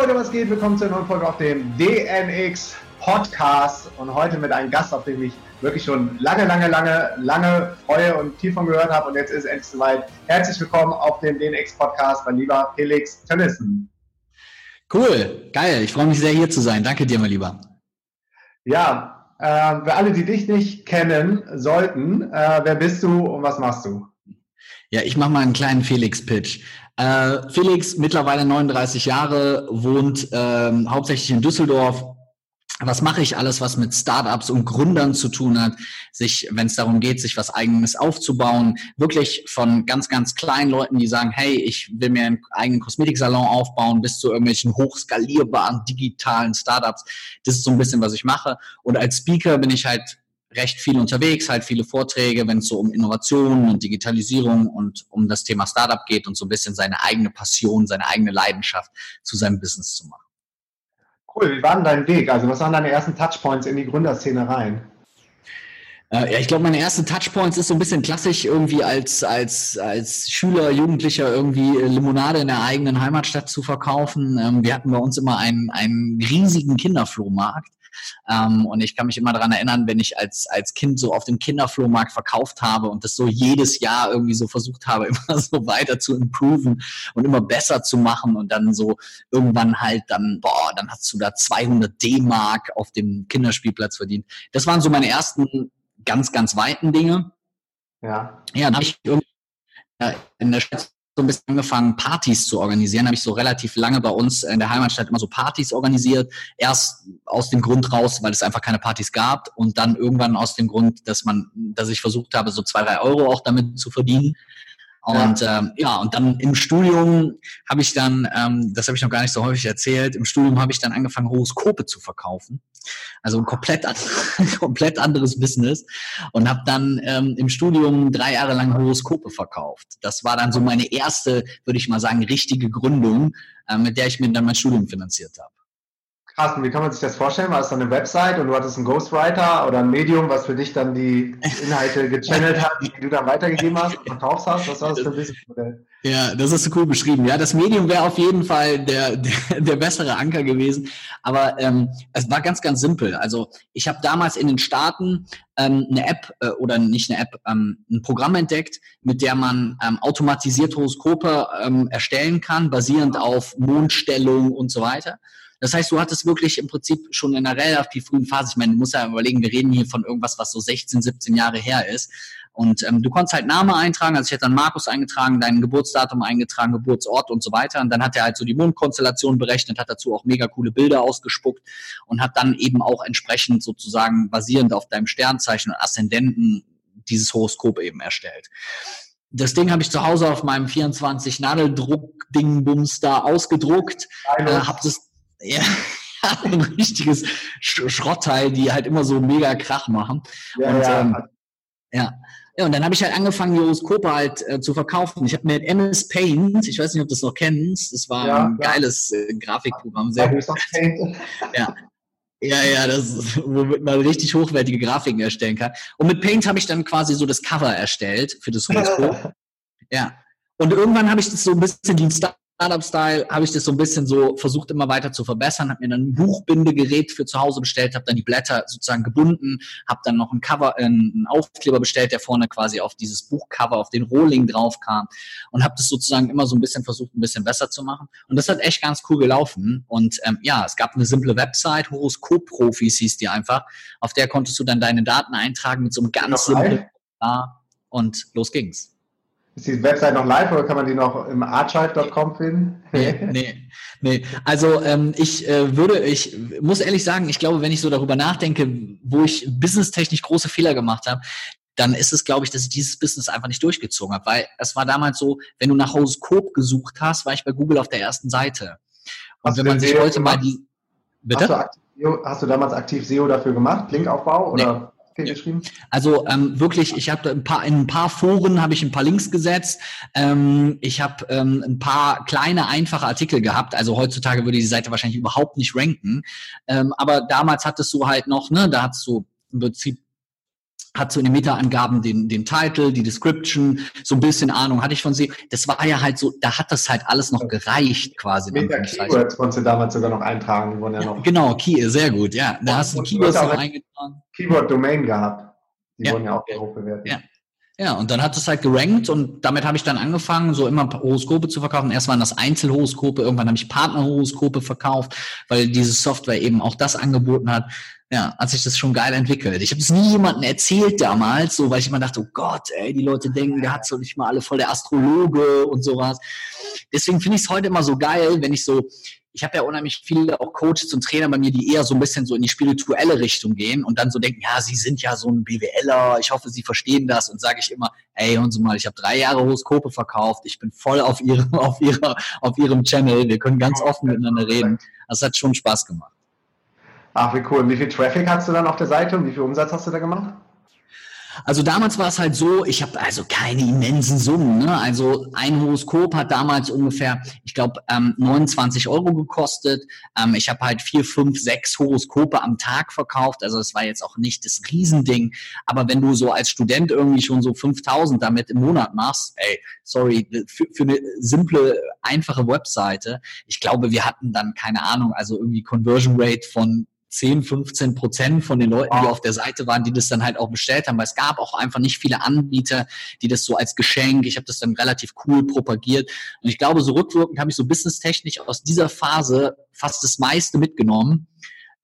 Leute, was geht? Willkommen zu einer neuen Folge auf dem DNX Podcast und heute mit einem Gast, auf den ich wirklich schon lange, lange, lange, lange freue und viel von gehört habe und jetzt ist es endlich soweit. Herzlich willkommen auf dem DNX Podcast, mein lieber Felix Tönnissen. Cool, geil. Ich freue mich sehr hier zu sein. Danke dir, mein Lieber. Ja, äh, für alle, die dich nicht kennen sollten, äh, wer bist du und was machst du? Ja, ich mache mal einen kleinen Felix-Pitch. Äh, Felix, mittlerweile 39 Jahre, wohnt ähm, hauptsächlich in Düsseldorf. Was mache ich alles, was mit Startups und Gründern zu tun hat, sich, wenn es darum geht, sich was eigenes aufzubauen, wirklich von ganz, ganz kleinen Leuten, die sagen, hey, ich will mir einen eigenen Kosmetiksalon aufbauen, bis zu irgendwelchen hochskalierbaren digitalen Startups. Das ist so ein bisschen, was ich mache. Und als Speaker bin ich halt recht viel unterwegs, halt viele Vorträge, wenn es so um Innovation und Digitalisierung und um das Thema Startup geht und so ein bisschen seine eigene Passion, seine eigene Leidenschaft zu seinem Business zu machen. Cool, wie war denn dein Weg? Also was waren deine ersten Touchpoints in die Gründerszene rein? Äh, ja, ich glaube, meine ersten Touchpoints ist so ein bisschen klassisch irgendwie als, als, als Schüler, Jugendlicher irgendwie Limonade in der eigenen Heimatstadt zu verkaufen. Ähm, wir hatten bei uns immer einen, einen riesigen Kinderflohmarkt ähm, und ich kann mich immer daran erinnern, wenn ich als, als Kind so auf dem Kinderflohmarkt verkauft habe und das so jedes Jahr irgendwie so versucht habe, immer so weiter zu improven und immer besser zu machen und dann so irgendwann halt dann, boah, dann hast du da 200 D-Mark auf dem Kinderspielplatz verdient. Das waren so meine ersten ganz, ganz weiten Dinge. Ja. Ja, dann habe ich irgendwie in der Stadt so ein bisschen angefangen, Partys zu organisieren. Habe ich so relativ lange bei uns in der Heimatstadt immer so Partys organisiert. Erst aus dem Grund raus, weil es einfach keine Partys gab und dann irgendwann aus dem Grund, dass man, dass ich versucht habe, so zwei, drei Euro auch damit zu verdienen. Und ja, ähm, ja und dann im Studium habe ich dann, ähm, das habe ich noch gar nicht so häufig erzählt, im Studium habe ich dann angefangen, Horoskope zu verkaufen. Also ein komplett, komplett anderes Business. Und habe dann ähm, im Studium drei Jahre lang Horoskope verkauft. Das war dann so meine erste, würde ich mal sagen, richtige Gründung, äh, mit der ich mir dann mein Studium finanziert habe. Und wie kann man sich das vorstellen? War es dann eine Website und du hattest einen Ghostwriter oder ein Medium, was für dich dann die Inhalte gechannelt hat, die du dann weitergegeben hast und verkaufst hast? Was war das für ein Businessmodell? Ja, das ist so cool beschrieben. Ja, das Medium wäre auf jeden Fall der, der, der bessere Anker gewesen. Aber ähm, es war ganz, ganz simpel. Also ich habe damals in den Staaten ähm, eine App äh, oder nicht eine App, ähm, ein Programm entdeckt, mit der man ähm, automatisiert Horoskope ähm, erstellen kann, basierend auf Mondstellung und so weiter. Das heißt, du hattest wirklich im Prinzip schon in einer relativ frühen Phase, ich meine, du musst ja überlegen, wir reden hier von irgendwas, was so 16, 17 Jahre her ist. Und ähm, du konntest halt Name eintragen, also ich hätte dann Markus eingetragen, dein Geburtsdatum eingetragen, Geburtsort und so weiter. Und dann hat er halt so die Mondkonstellation berechnet, hat dazu auch mega coole Bilder ausgespuckt und hat dann eben auch entsprechend sozusagen basierend auf deinem Sternzeichen und Aszendenten dieses Horoskop eben erstellt. Das Ding habe ich zu Hause auf meinem 24 Nadeldruck Ding Bums da ausgedruckt, äh, habe das ja, ein richtiges Sch Schrottteil, die halt immer so mega Krach machen. Ja, und, ja. Ähm, ja. Ja, und dann habe ich halt angefangen, die Horoskope halt äh, zu verkaufen. Ich habe mit MS Paint, ich weiß nicht, ob du das noch kennst, das war ja, ein geiles äh, Grafikprogramm, sehr gut. ja. Ja, ja, das, womit man richtig hochwertige Grafiken erstellen kann. Und mit Paint habe ich dann quasi so das Cover erstellt für das Horoskop. ja. Und irgendwann habe ich das so ein bisschen den Startup-Style habe ich das so ein bisschen so versucht immer weiter zu verbessern, habe mir dann ein Buchbindegerät für zu Hause bestellt, habe dann die Blätter sozusagen gebunden, habe dann noch ein Cover, äh, einen Aufkleber bestellt, der vorne quasi auf dieses Buchcover, auf den Rohling drauf kam und habe das sozusagen immer so ein bisschen versucht, ein bisschen besser zu machen. Und das hat echt ganz cool gelaufen. Und ähm, ja, es gab eine simple Website, Horoskop-Profis hieß die einfach, auf der konntest du dann deine Daten eintragen mit so einem ganz simplen und los ging's. Ist die Website noch live oder kann man die noch im archive.com finden? Nee, nee, nee. Also ähm, ich äh, würde, ich muss ehrlich sagen, ich glaube, wenn ich so darüber nachdenke, wo ich businesstechnisch große Fehler gemacht habe, dann ist es, glaube ich, dass ich dieses Business einfach nicht durchgezogen habe. Weil es war damals so, wenn du nach Horoskop gesucht hast, war ich bei Google auf der ersten Seite. Und hast wenn man sich SEO heute mal die. Bitte? Hast du, aktiv, hast du, damals aktiv SEO dafür gemacht? Linkaufbau? Oder? Nee geschrieben? Also ähm, wirklich, ich habe ein paar in ein paar Foren habe ich ein paar Links gesetzt. Ähm, ich habe ähm, ein paar kleine einfache Artikel gehabt. Also heutzutage würde die Seite wahrscheinlich überhaupt nicht ranken. Ähm, aber damals hattest du halt noch, ne, da hattest du im Prinzip hat so in den Meta-Angaben den, den Titel, die Description, so ein bisschen Ahnung hatte ich von sie. Das war ja halt so, da hat das halt alles noch gereicht quasi. Meta-Keywords konntest du damals sogar noch eintragen, die wurden ja noch. Genau, Key, sehr gut, ja. Da hast du Keywords noch eingetragen. Keyword-Domain gehabt. Die ja. wurden ja auch hoch bewertet. Ja. Ja, und dann hat es halt gerankt und damit habe ich dann angefangen, so immer Horoskope zu verkaufen. Erst waren das Einzelhoroskope, irgendwann habe ich Partnerhoroskope verkauft, weil diese Software eben auch das angeboten hat ja, hat sich das schon geil entwickelt. Ich habe es nie jemandem erzählt damals, so weil ich immer dachte, oh Gott, ey, die Leute denken, der hat so nicht mal alle voll der Astrologe und sowas. Deswegen finde ich es heute immer so geil, wenn ich so, ich habe ja unheimlich viele auch Coaches und Trainer bei mir, die eher so ein bisschen so in die spirituelle Richtung gehen und dann so denken, ja, sie sind ja so ein BWLer, ich hoffe, sie verstehen das und sage ich immer, ey, hören Sie mal, ich habe drei Jahre Horoskope verkauft, ich bin voll auf ihrem, auf ihrer, auf ihrem Channel, wir können ganz offen miteinander reden. Das hat schon Spaß gemacht. Ach, wie cool. Und wie viel Traffic hast du dann auf der Seite und wie viel Umsatz hast du da gemacht? Also damals war es halt so, ich habe also keine immensen Summen. Ne? Also ein Horoskop hat damals ungefähr, ich glaube, ähm, 29 Euro gekostet. Ähm, ich habe halt vier, fünf, sechs Horoskope am Tag verkauft. Also es war jetzt auch nicht das Riesending. Aber wenn du so als Student irgendwie schon so 5000 damit im Monat machst, ey, sorry, für, für eine simple, einfache Webseite, ich glaube, wir hatten dann keine Ahnung, also irgendwie Conversion Rate von 10, 15 Prozent von den Leuten, die auf der Seite waren, die das dann halt auch bestellt haben, weil es gab auch einfach nicht viele Anbieter, die das so als Geschenk, ich habe das dann relativ cool propagiert und ich glaube, so rückwirkend habe ich so businesstechnisch aus dieser Phase fast das meiste mitgenommen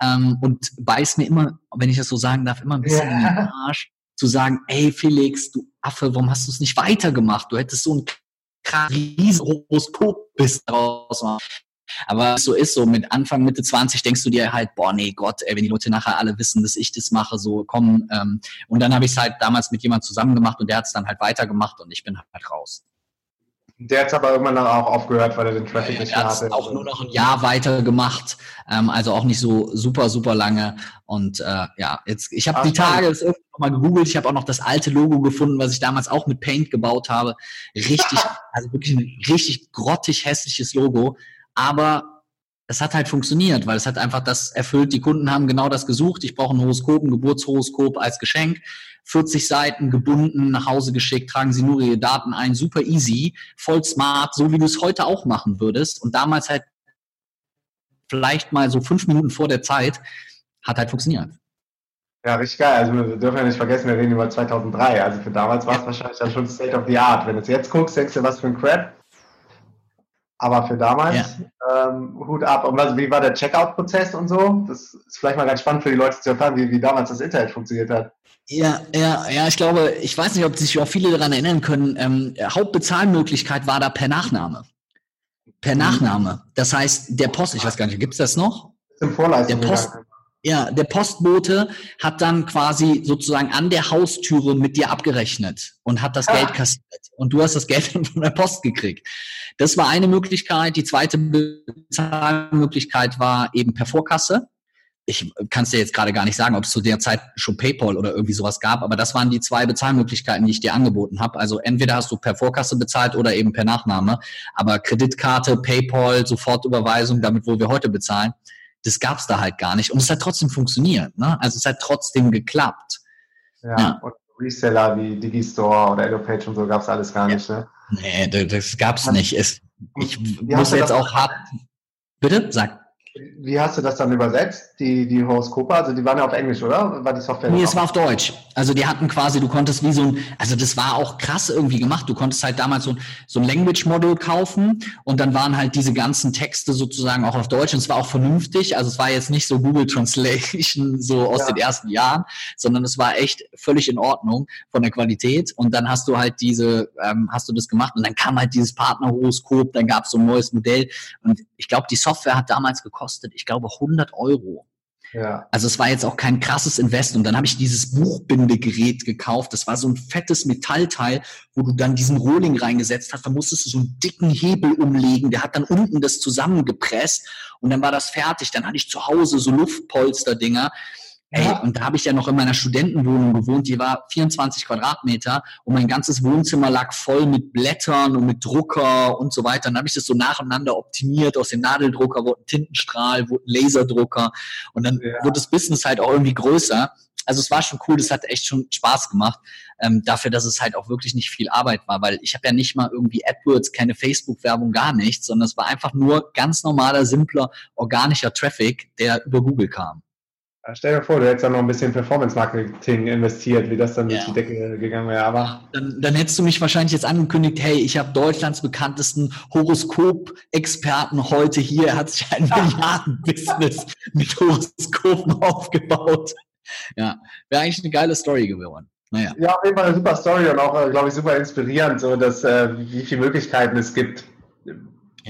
ähm, und beiß mir immer, wenn ich das so sagen darf, immer ein bisschen ja. in den Arsch, zu sagen, ey Felix, du Affe, warum hast du es nicht weitergemacht? Du hättest so ein riesen Horoskop bis daraus machen. Aber so ist so, mit Anfang, Mitte 20 denkst du dir halt, boah, nee, Gott, ey, wenn die Leute nachher alle wissen, dass ich das mache, so komm. Ähm, und dann habe ich es halt damals mit jemandem zusammen gemacht und der hat es dann halt weitergemacht und ich bin halt raus. Der hat aber irgendwann dann auch aufgehört, weil er den Traffic nicht mehr hatte. auch nur noch ein Jahr weitergemacht, ähm, also auch nicht so super, super lange. Und äh, ja, jetzt, ich habe die Tage das irgendwie noch mal gegoogelt, ich habe auch noch das alte Logo gefunden, was ich damals auch mit Paint gebaut habe. Richtig, also wirklich ein richtig grottig hässliches Logo aber es hat halt funktioniert, weil es hat einfach das erfüllt. Die Kunden haben genau das gesucht. Ich brauche ein Horoskop, ein Geburtshoroskop als Geschenk. 40 Seiten gebunden, nach Hause geschickt, tragen Sie nur Ihre Daten ein, super easy, voll smart, so wie du es heute auch machen würdest. Und damals halt vielleicht mal so fünf Minuten vor der Zeit, hat halt funktioniert. Ja, richtig geil. Also wir dürfen ja nicht vergessen, wir reden über 2003. Also für damals war es wahrscheinlich dann schon State of the Art. Wenn du es jetzt guckst, denkst du, was für ein Crap. Aber für damals, ja. ähm, Hut ab. Und was, wie war der Checkout-Prozess und so? Das ist vielleicht mal ganz spannend für die Leute zu erfahren, wie, wie damals das Internet funktioniert hat. Ja, ja, ja, ich glaube, ich weiß nicht, ob sich auch viele daran erinnern können. Ähm, Hauptbezahlmöglichkeit war da per Nachname. Per mhm. Nachname. Das heißt, der Post, ich weiß gar nicht, gibt es das noch? Im Vorleistung. Der Post, ja, der Postbote hat dann quasi sozusagen an der Haustüre mit dir abgerechnet und hat das ah. Geld kassiert. Und du hast das Geld von der Post gekriegt. Das war eine Möglichkeit. Die zweite Bezahlmöglichkeit war eben per Vorkasse. Ich kann es dir jetzt gerade gar nicht sagen, ob es zu der Zeit schon PayPal oder irgendwie sowas gab, aber das waren die zwei Bezahlmöglichkeiten, die ich dir angeboten habe. Also entweder hast du per Vorkasse bezahlt oder eben per Nachname. Aber Kreditkarte, PayPal, Sofortüberweisung, damit wo wir heute bezahlen, das gab es da halt gar nicht. Und es hat trotzdem funktioniert. Ne? Also es hat trotzdem geklappt. Ja, ja. und Reseller wie Digistore oder EloPage und so gab es alles gar nicht. Ne? Nee, das gab's nicht. Es, ich muss jetzt auch hart. Bitte? Sag. Wie hast du das dann übersetzt, die, die Horoskope? Also die waren ja auf Englisch, oder? War die Software? Nee, es war auf Deutsch. Also die hatten quasi, du konntest wie so ein, also das war auch krass irgendwie gemacht. Du konntest halt damals so, ein so ein Language Model kaufen und dann waren halt diese ganzen Texte sozusagen auch auf Deutsch und es war auch vernünftig. Also es war jetzt nicht so Google Translation so aus ja. den ersten Jahren, sondern es war echt völlig in Ordnung von der Qualität. Und dann hast du halt diese, ähm, hast du das gemacht und dann kam halt dieses Partnerhoroskop, dann gab es so ein neues Modell und ich glaube, die Software hat damals gekostet, ich glaube, 100 Euro. Ja. Also es war jetzt auch kein krasses Invest. Und dann habe ich dieses Buchbindegerät gekauft. Das war so ein fettes Metallteil, wo du dann diesen Rohling reingesetzt hast. Da musstest du so einen dicken Hebel umlegen. Der hat dann unten das zusammengepresst und dann war das fertig. Dann hatte ich zu Hause so Luftpolster-Dinger. Ey, ja. und da habe ich ja noch in meiner Studentenwohnung gewohnt, die war 24 Quadratmeter und mein ganzes Wohnzimmer lag voll mit Blättern und mit Drucker und so weiter. Dann habe ich das so nacheinander optimiert. Aus dem Nadeldrucker wurde ein Tintenstrahl, wurde ein Laserdrucker und dann ja. wurde das Business halt auch irgendwie größer. Also es war schon cool, das hat echt schon Spaß gemacht, ähm, dafür, dass es halt auch wirklich nicht viel Arbeit war, weil ich habe ja nicht mal irgendwie AdWords, keine Facebook-Werbung, gar nichts, sondern es war einfach nur ganz normaler, simpler, organischer Traffic, der über Google kam. Stell dir vor, du hättest da noch ein bisschen Performance-Marketing investiert, wie das dann ja. durch die Decke gegangen wäre. Aber dann, dann hättest du mich wahrscheinlich jetzt angekündigt, hey, ich habe Deutschlands bekanntesten Horoskop-Experten heute hier. Er hat sich ein Milliarden-Business mit Horoskopen aufgebaut. Ja, wäre eigentlich eine geile Story geworden. Naja. Ja, auf jeden Fall eine super Story und auch, äh, glaube ich, super inspirierend, so dass äh, wie viele Möglichkeiten es gibt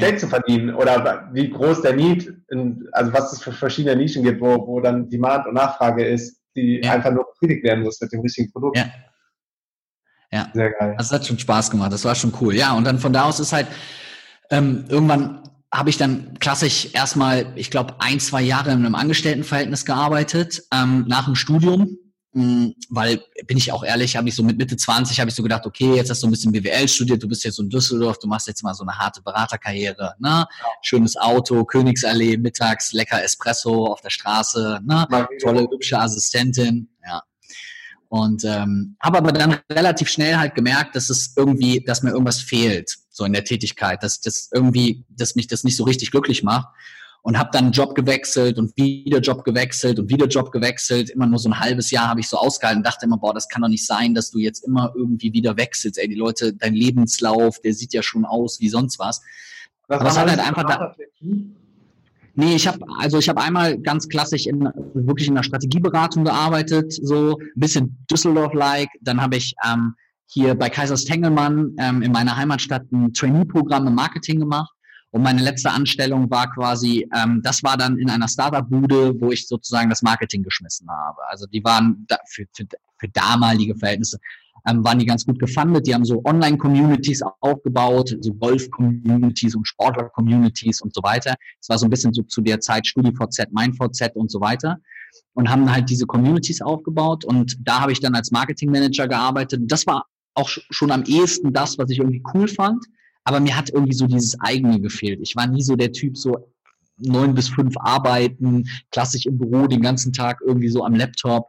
Geld zu verdienen oder wie groß der Need, in, also was es für verschiedene Nischen gibt, wo, wo dann Demand und Nachfrage ist, die ja. einfach nur befriedigt werden muss mit dem richtigen Produkt. Ja. Ja. Sehr geil. Das hat schon Spaß gemacht, das war schon cool. Ja, und dann von da aus ist halt ähm, irgendwann habe ich dann klassisch erstmal, ich glaube, ein, zwei Jahre in einem Angestelltenverhältnis gearbeitet, ähm, nach dem Studium weil, bin ich auch ehrlich, habe ich so mit Mitte 20, habe ich so gedacht, okay, jetzt hast du ein bisschen BWL studiert, du bist jetzt so in Düsseldorf, du machst jetzt mal so eine harte Beraterkarriere, ne? Schönes Auto, Königsallee, mittags lecker Espresso auf der Straße, ne? Tolle, hübsche Assistentin, ja. Und ähm, habe aber dann relativ schnell halt gemerkt, dass es irgendwie, dass mir irgendwas fehlt, so in der Tätigkeit, dass das irgendwie, dass mich das nicht so richtig glücklich macht und habe dann Job gewechselt und wieder Job gewechselt und wieder Job gewechselt. Immer nur so ein halbes Jahr habe ich so ausgehalten und dachte immer, boah, das kann doch nicht sein, dass du jetzt immer irgendwie wieder wechselst. Ey, die Leute, dein Lebenslauf, der sieht ja schon aus wie sonst was. was Aber es hat halt einfach da. Nee, ich habe also ich habe einmal ganz klassisch in wirklich in der Strategieberatung gearbeitet, so ein bisschen Düsseldorf-like. Dann habe ich ähm, hier bei Kaisers Tengelmann ähm, in meiner Heimatstadt ein Trainee-Programm im Marketing gemacht und meine letzte Anstellung war quasi, ähm, das war dann in einer Startup-Bude, wo ich sozusagen das Marketing geschmissen habe. Also die waren da, für, für, für damalige Verhältnisse ähm, waren die ganz gut gefundet. Die haben so Online-Communities aufgebaut, so Golf-Communities und Sportler-Communities und so weiter. Es war so ein bisschen so zu der Zeit StudiVZ, MeinVZ und so weiter. Und haben halt diese Communities aufgebaut. Und da habe ich dann als Marketing-Manager gearbeitet. Das war auch schon am ehesten das, was ich irgendwie cool fand aber mir hat irgendwie so dieses eigene gefehlt. Ich war nie so der Typ, so neun bis fünf arbeiten, klassisch im Büro den ganzen Tag irgendwie so am Laptop.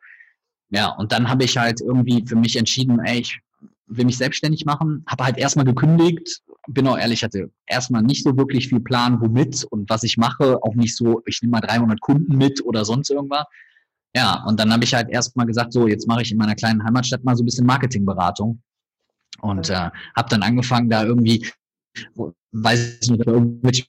Ja, und dann habe ich halt irgendwie für mich entschieden, ey, ich will mich selbstständig machen, habe halt erstmal gekündigt, bin auch ehrlich, hatte erstmal nicht so wirklich viel Plan, womit und was ich mache, auch nicht so, ich nehme mal 300 Kunden mit oder sonst irgendwas. Ja, und dann habe ich halt erstmal gesagt, so, jetzt mache ich in meiner kleinen Heimatstadt mal so ein bisschen Marketingberatung und äh, habe dann angefangen, da irgendwie weiß ich nicht, irgendwelche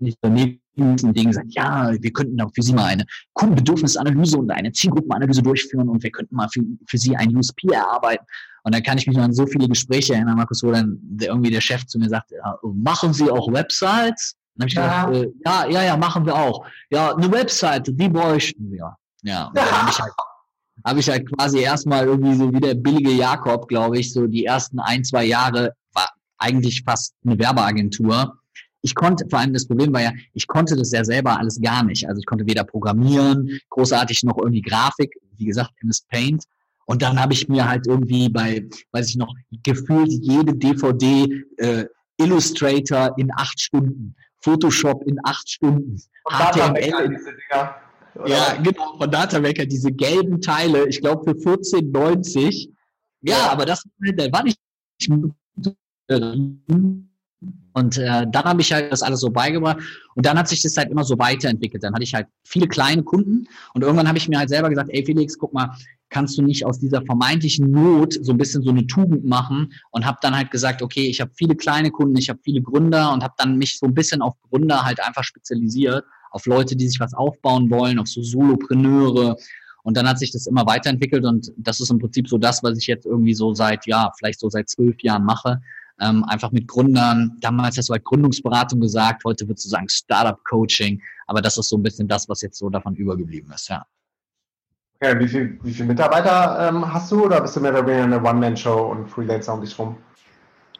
Unternehmen Dinge gesagt, ja, wir könnten auch für Sie mal eine Kundenbedürfnisanalyse und eine Zielgruppenanalyse durchführen und wir könnten mal für, für Sie ein USP erarbeiten. Und dann kann ich mich noch an so viele Gespräche erinnern, Markus, wo dann der, irgendwie der Chef zu mir sagt, ja, machen Sie auch Websites? dann habe ich ja. gesagt, äh, ja, ja, ja, machen wir auch. Ja, eine Webseite, die bräuchten wir. Ja, und dann habe ich halt habe ich halt quasi erstmal irgendwie so wie der billige Jakob, glaube ich, so die ersten ein, zwei Jahre eigentlich fast eine Werbeagentur. Ich konnte, vor allem das Problem war ja, ich konnte das ja selber alles gar nicht. Also ich konnte weder programmieren, großartig noch irgendwie Grafik, wie gesagt, MS Paint. Und dann habe ich mir halt irgendwie bei, weiß ich noch, gefühlt jede DVD äh, Illustrator in acht Stunden, Photoshop in acht Stunden, HTML in, ja, genau, von DataWecker, diese gelben Teile, ich glaube für 14,90. Ja, ja, aber das war nicht Und äh, dann habe ich halt das alles so beigebracht. Und dann hat sich das halt immer so weiterentwickelt. Dann hatte ich halt viele kleine Kunden und irgendwann habe ich mir halt selber gesagt, ey Felix, guck mal, kannst du nicht aus dieser vermeintlichen Not so ein bisschen so eine Tugend machen und habe dann halt gesagt, okay, ich habe viele kleine Kunden, ich habe viele Gründer und habe dann mich so ein bisschen auf Gründer halt einfach spezialisiert, auf Leute, die sich was aufbauen wollen, auf so Solopreneure. Und dann hat sich das immer weiterentwickelt und das ist im Prinzip so das, was ich jetzt irgendwie so seit, ja, vielleicht so seit zwölf Jahren mache ähm, einfach mit Gründern. Damals hast du halt Gründungsberatung gesagt, heute würdest du sagen Startup-Coaching, aber das ist so ein bisschen das, was jetzt so davon übergeblieben ist, ja. Okay, wie viele wie viel Mitarbeiter ähm, hast du oder bist du mehr oder weniger eine One-Man-Show und Freelancer um dich rum?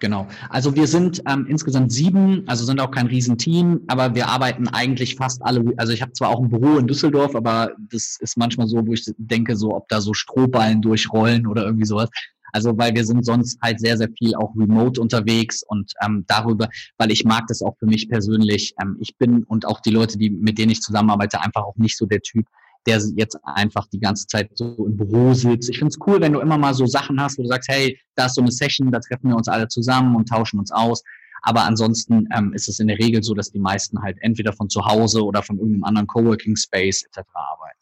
Genau. Also wir sind ähm, insgesamt sieben, also sind auch kein Riesenteam, aber wir arbeiten eigentlich fast alle. Also ich habe zwar auch ein Büro in Düsseldorf, aber das ist manchmal so, wo ich denke, so ob da so Strohballen durchrollen oder irgendwie sowas. Also weil wir sind sonst halt sehr, sehr viel auch remote unterwegs und ähm, darüber, weil ich mag das auch für mich persönlich. Ähm, ich bin und auch die Leute, die mit denen ich zusammenarbeite, einfach auch nicht so der Typ, der jetzt einfach die ganze Zeit so im Büro sitzt. Ich finde es cool, wenn du immer mal so Sachen hast, wo du sagst, hey, da ist so eine Session, da treffen wir uns alle zusammen und tauschen uns aus. Aber ansonsten ähm, ist es in der Regel so, dass die meisten halt entweder von zu Hause oder von irgendeinem anderen Coworking Space etc. arbeiten.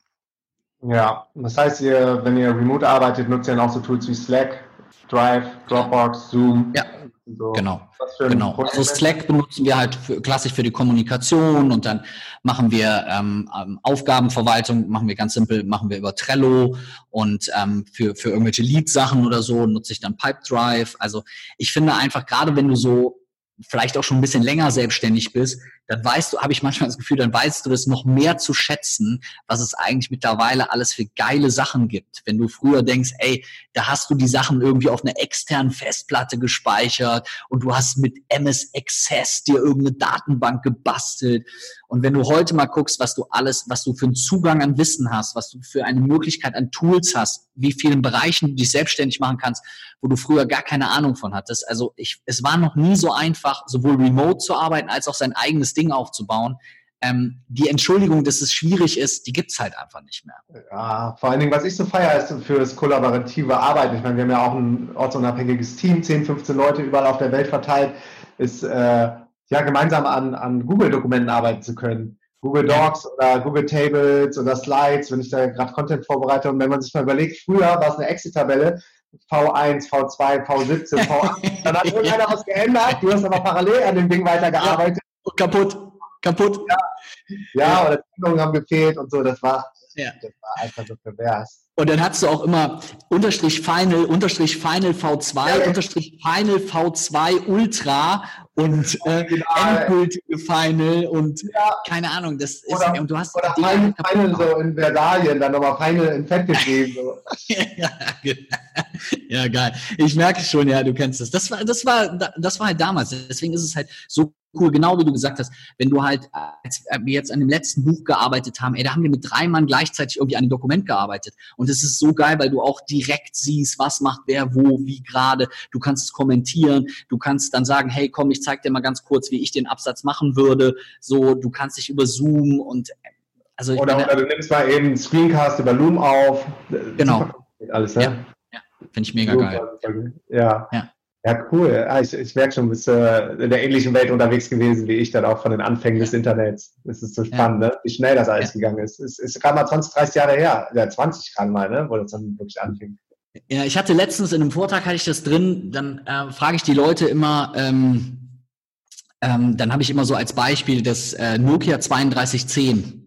Ja, das heißt, ihr, wenn ihr remote arbeitet, nutzt ihr dann auch so Tools wie Slack, Drive, Dropbox, Zoom. Ja, so. genau. genau. Also Slack benutzen wir halt für, klassisch für die Kommunikation und dann machen wir ähm, ähm, Aufgabenverwaltung, machen wir ganz simpel, machen wir über Trello und ähm, für, für irgendwelche Lead-Sachen oder so nutze ich dann Pipedrive. Also ich finde einfach, gerade wenn du so vielleicht auch schon ein bisschen länger selbstständig bist, dann weißt du, habe ich manchmal das Gefühl, dann weißt du das noch mehr zu schätzen, was es eigentlich mittlerweile alles für geile Sachen gibt. Wenn du früher denkst, ey, da hast du die Sachen irgendwie auf einer externen Festplatte gespeichert und du hast mit MS Access dir irgendeine Datenbank gebastelt. Und wenn du heute mal guckst, was du alles, was du für einen Zugang an Wissen hast, was du für eine Möglichkeit an Tools hast, wie vielen Bereichen du dich selbstständig machen kannst, wo du früher gar keine Ahnung von hattest. Also ich, es war noch nie so einfach, sowohl remote zu arbeiten als auch sein eigenes Ding aufzubauen. Ähm, die Entschuldigung, dass es schwierig ist, die gibt es halt einfach nicht mehr. Ja, vor allen Dingen, was ich so feiere, ist für das kollaborative Arbeiten. Ich meine, wir haben ja auch ein ortsunabhängiges Team, 10, 15 Leute überall auf der Welt verteilt, ist äh, ja gemeinsam an, an Google-Dokumenten arbeiten zu können. Google Docs oder Google Tables oder Slides, wenn ich da gerade Content vorbereite. Und wenn man sich mal überlegt, früher war es eine Excel-Tabelle, V1, V2, V17, V8. Dann hat irgendeiner was geändert, du hast aber parallel an dem Ding weitergearbeitet kaputt, kaputt. Ja, ja oder Änderungen haben gefehlt und so, das war, ja. das war einfach so pervers. Und dann hast du auch immer Unterstrich Final, Unterstrich Final V2, ja, Unterstrich Final V2 Ultra und äh, endgültige Final und ja. keine Ahnung, das ist, oder, und du hast oder Final, Final so in Verdalien, dann nochmal Final in Fett geschrieben. So. ja, ja, geil. Ich merke schon, ja, du kennst das. Das war, das war, das war halt damals. Deswegen ist es halt so cool, genau wie du gesagt hast, wenn du halt, als wir jetzt an dem letzten Buch gearbeitet haben, ey, da haben wir mit drei Mann gleichzeitig irgendwie an dem Dokument gearbeitet. Und es ist so geil, weil du auch direkt siehst, was macht wer wo, wie gerade. Du kannst es kommentieren, du kannst dann sagen, hey, komm, ich zeig dir mal ganz kurz, wie ich den Absatz machen würde. So, du kannst dich über Zoom und also oder, meine, oder du nimmst mal eben Screencast über Loom auf. Genau. Alles, ja. ja, ja. Finde ich mega Super. geil. Ja. ja. Ja, cool. Ah, ich, ich merke schon, du bist äh, in der ähnlichen Welt unterwegs gewesen wie ich dann auch von den Anfängen des Internets. Das ist so spannend, ja. ne? wie schnell das alles ja. gegangen ist. Es ist gerade mal 20, 30 Jahre her, ja, 20 gerade mal, ne? wo das dann wirklich anfing. Ja, ich hatte letztens in einem Vortrag hatte ich das drin, dann äh, frage ich die Leute immer, ähm, ähm, dann habe ich immer so als Beispiel das äh, Nokia 3210.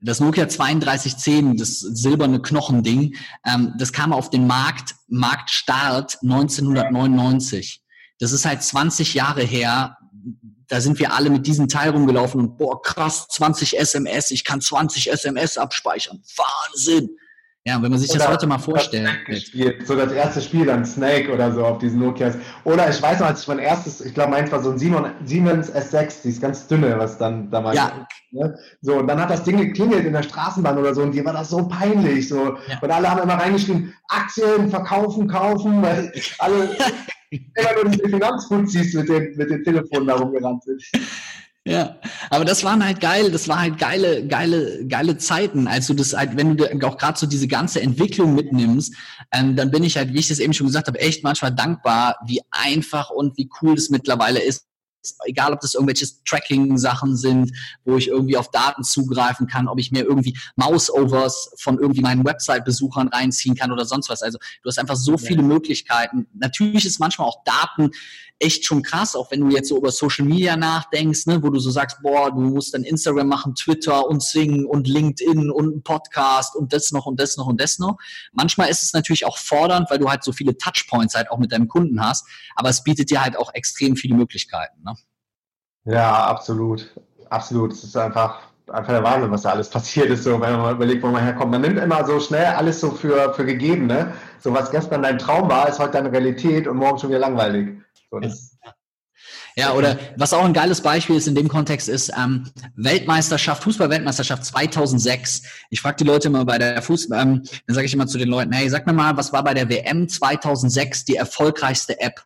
Das Nokia 3210, das silberne Knochending, ähm, das kam auf den Markt, Marktstart 1999. Das ist halt 20 Jahre her. Da sind wir alle mit diesem Teil rumgelaufen und boah, krass, 20 SMS, ich kann 20 SMS abspeichern. Wahnsinn! Ja, wenn man sich oder das heute mal vorstellt. So das erste Spiel an Snake oder so auf diesen Nokias. Oder ich weiß noch, als ich mein erstes, ich glaube, meins war so ein Siemens S6, dieses ganz dünne, was dann damals. Ja. Ne? So, und dann hat das Ding geklingelt in der Straßenbahn oder so und dir war das so peinlich. So. Ja. Und alle haben immer reingeschrieben, Aktien verkaufen, kaufen, weil alle immer nur die Finanzfuzis mit den, mit den Telefonen da rumgerannt sind. Ja, aber das waren halt geil, das war halt geile, geile, geile Zeiten. Also das halt, wenn du auch gerade so diese ganze Entwicklung mitnimmst, ähm, dann bin ich halt, wie ich das eben schon gesagt habe, echt manchmal dankbar, wie einfach und wie cool das mittlerweile ist, egal ob das irgendwelche Tracking-Sachen sind, wo ich irgendwie auf Daten zugreifen kann, ob ich mir irgendwie Mouse-Overs von irgendwie meinen Website-Besuchern reinziehen kann oder sonst was. Also du hast einfach so viele Möglichkeiten. Natürlich ist manchmal auch Daten echt schon krass, auch wenn du jetzt so über Social Media nachdenkst, ne, wo du so sagst, boah, du musst dann Instagram machen, Twitter und Sing und LinkedIn und ein Podcast und das noch und das noch und das noch. Manchmal ist es natürlich auch fordernd, weil du halt so viele Touchpoints halt auch mit deinem Kunden hast, aber es bietet dir halt auch extrem viele Möglichkeiten. Ne? Ja, absolut. Absolut. Es ist einfach, einfach der Wahnsinn, was da alles passiert ist, so, wenn man überlegt, wo man herkommt. Man nimmt immer so schnell alles so für, für gegeben, ne? So was gestern dein Traum war, ist heute deine Realität und morgen schon wieder langweilig. So, ja, oder was auch ein geiles Beispiel ist in dem Kontext ist ähm, Weltmeisterschaft, Fußball-Weltmeisterschaft 2006. Ich frage die Leute immer bei der Fußball, ähm, dann sage ich immer zu den Leuten, hey, sag mir mal, was war bei der WM 2006 die erfolgreichste App?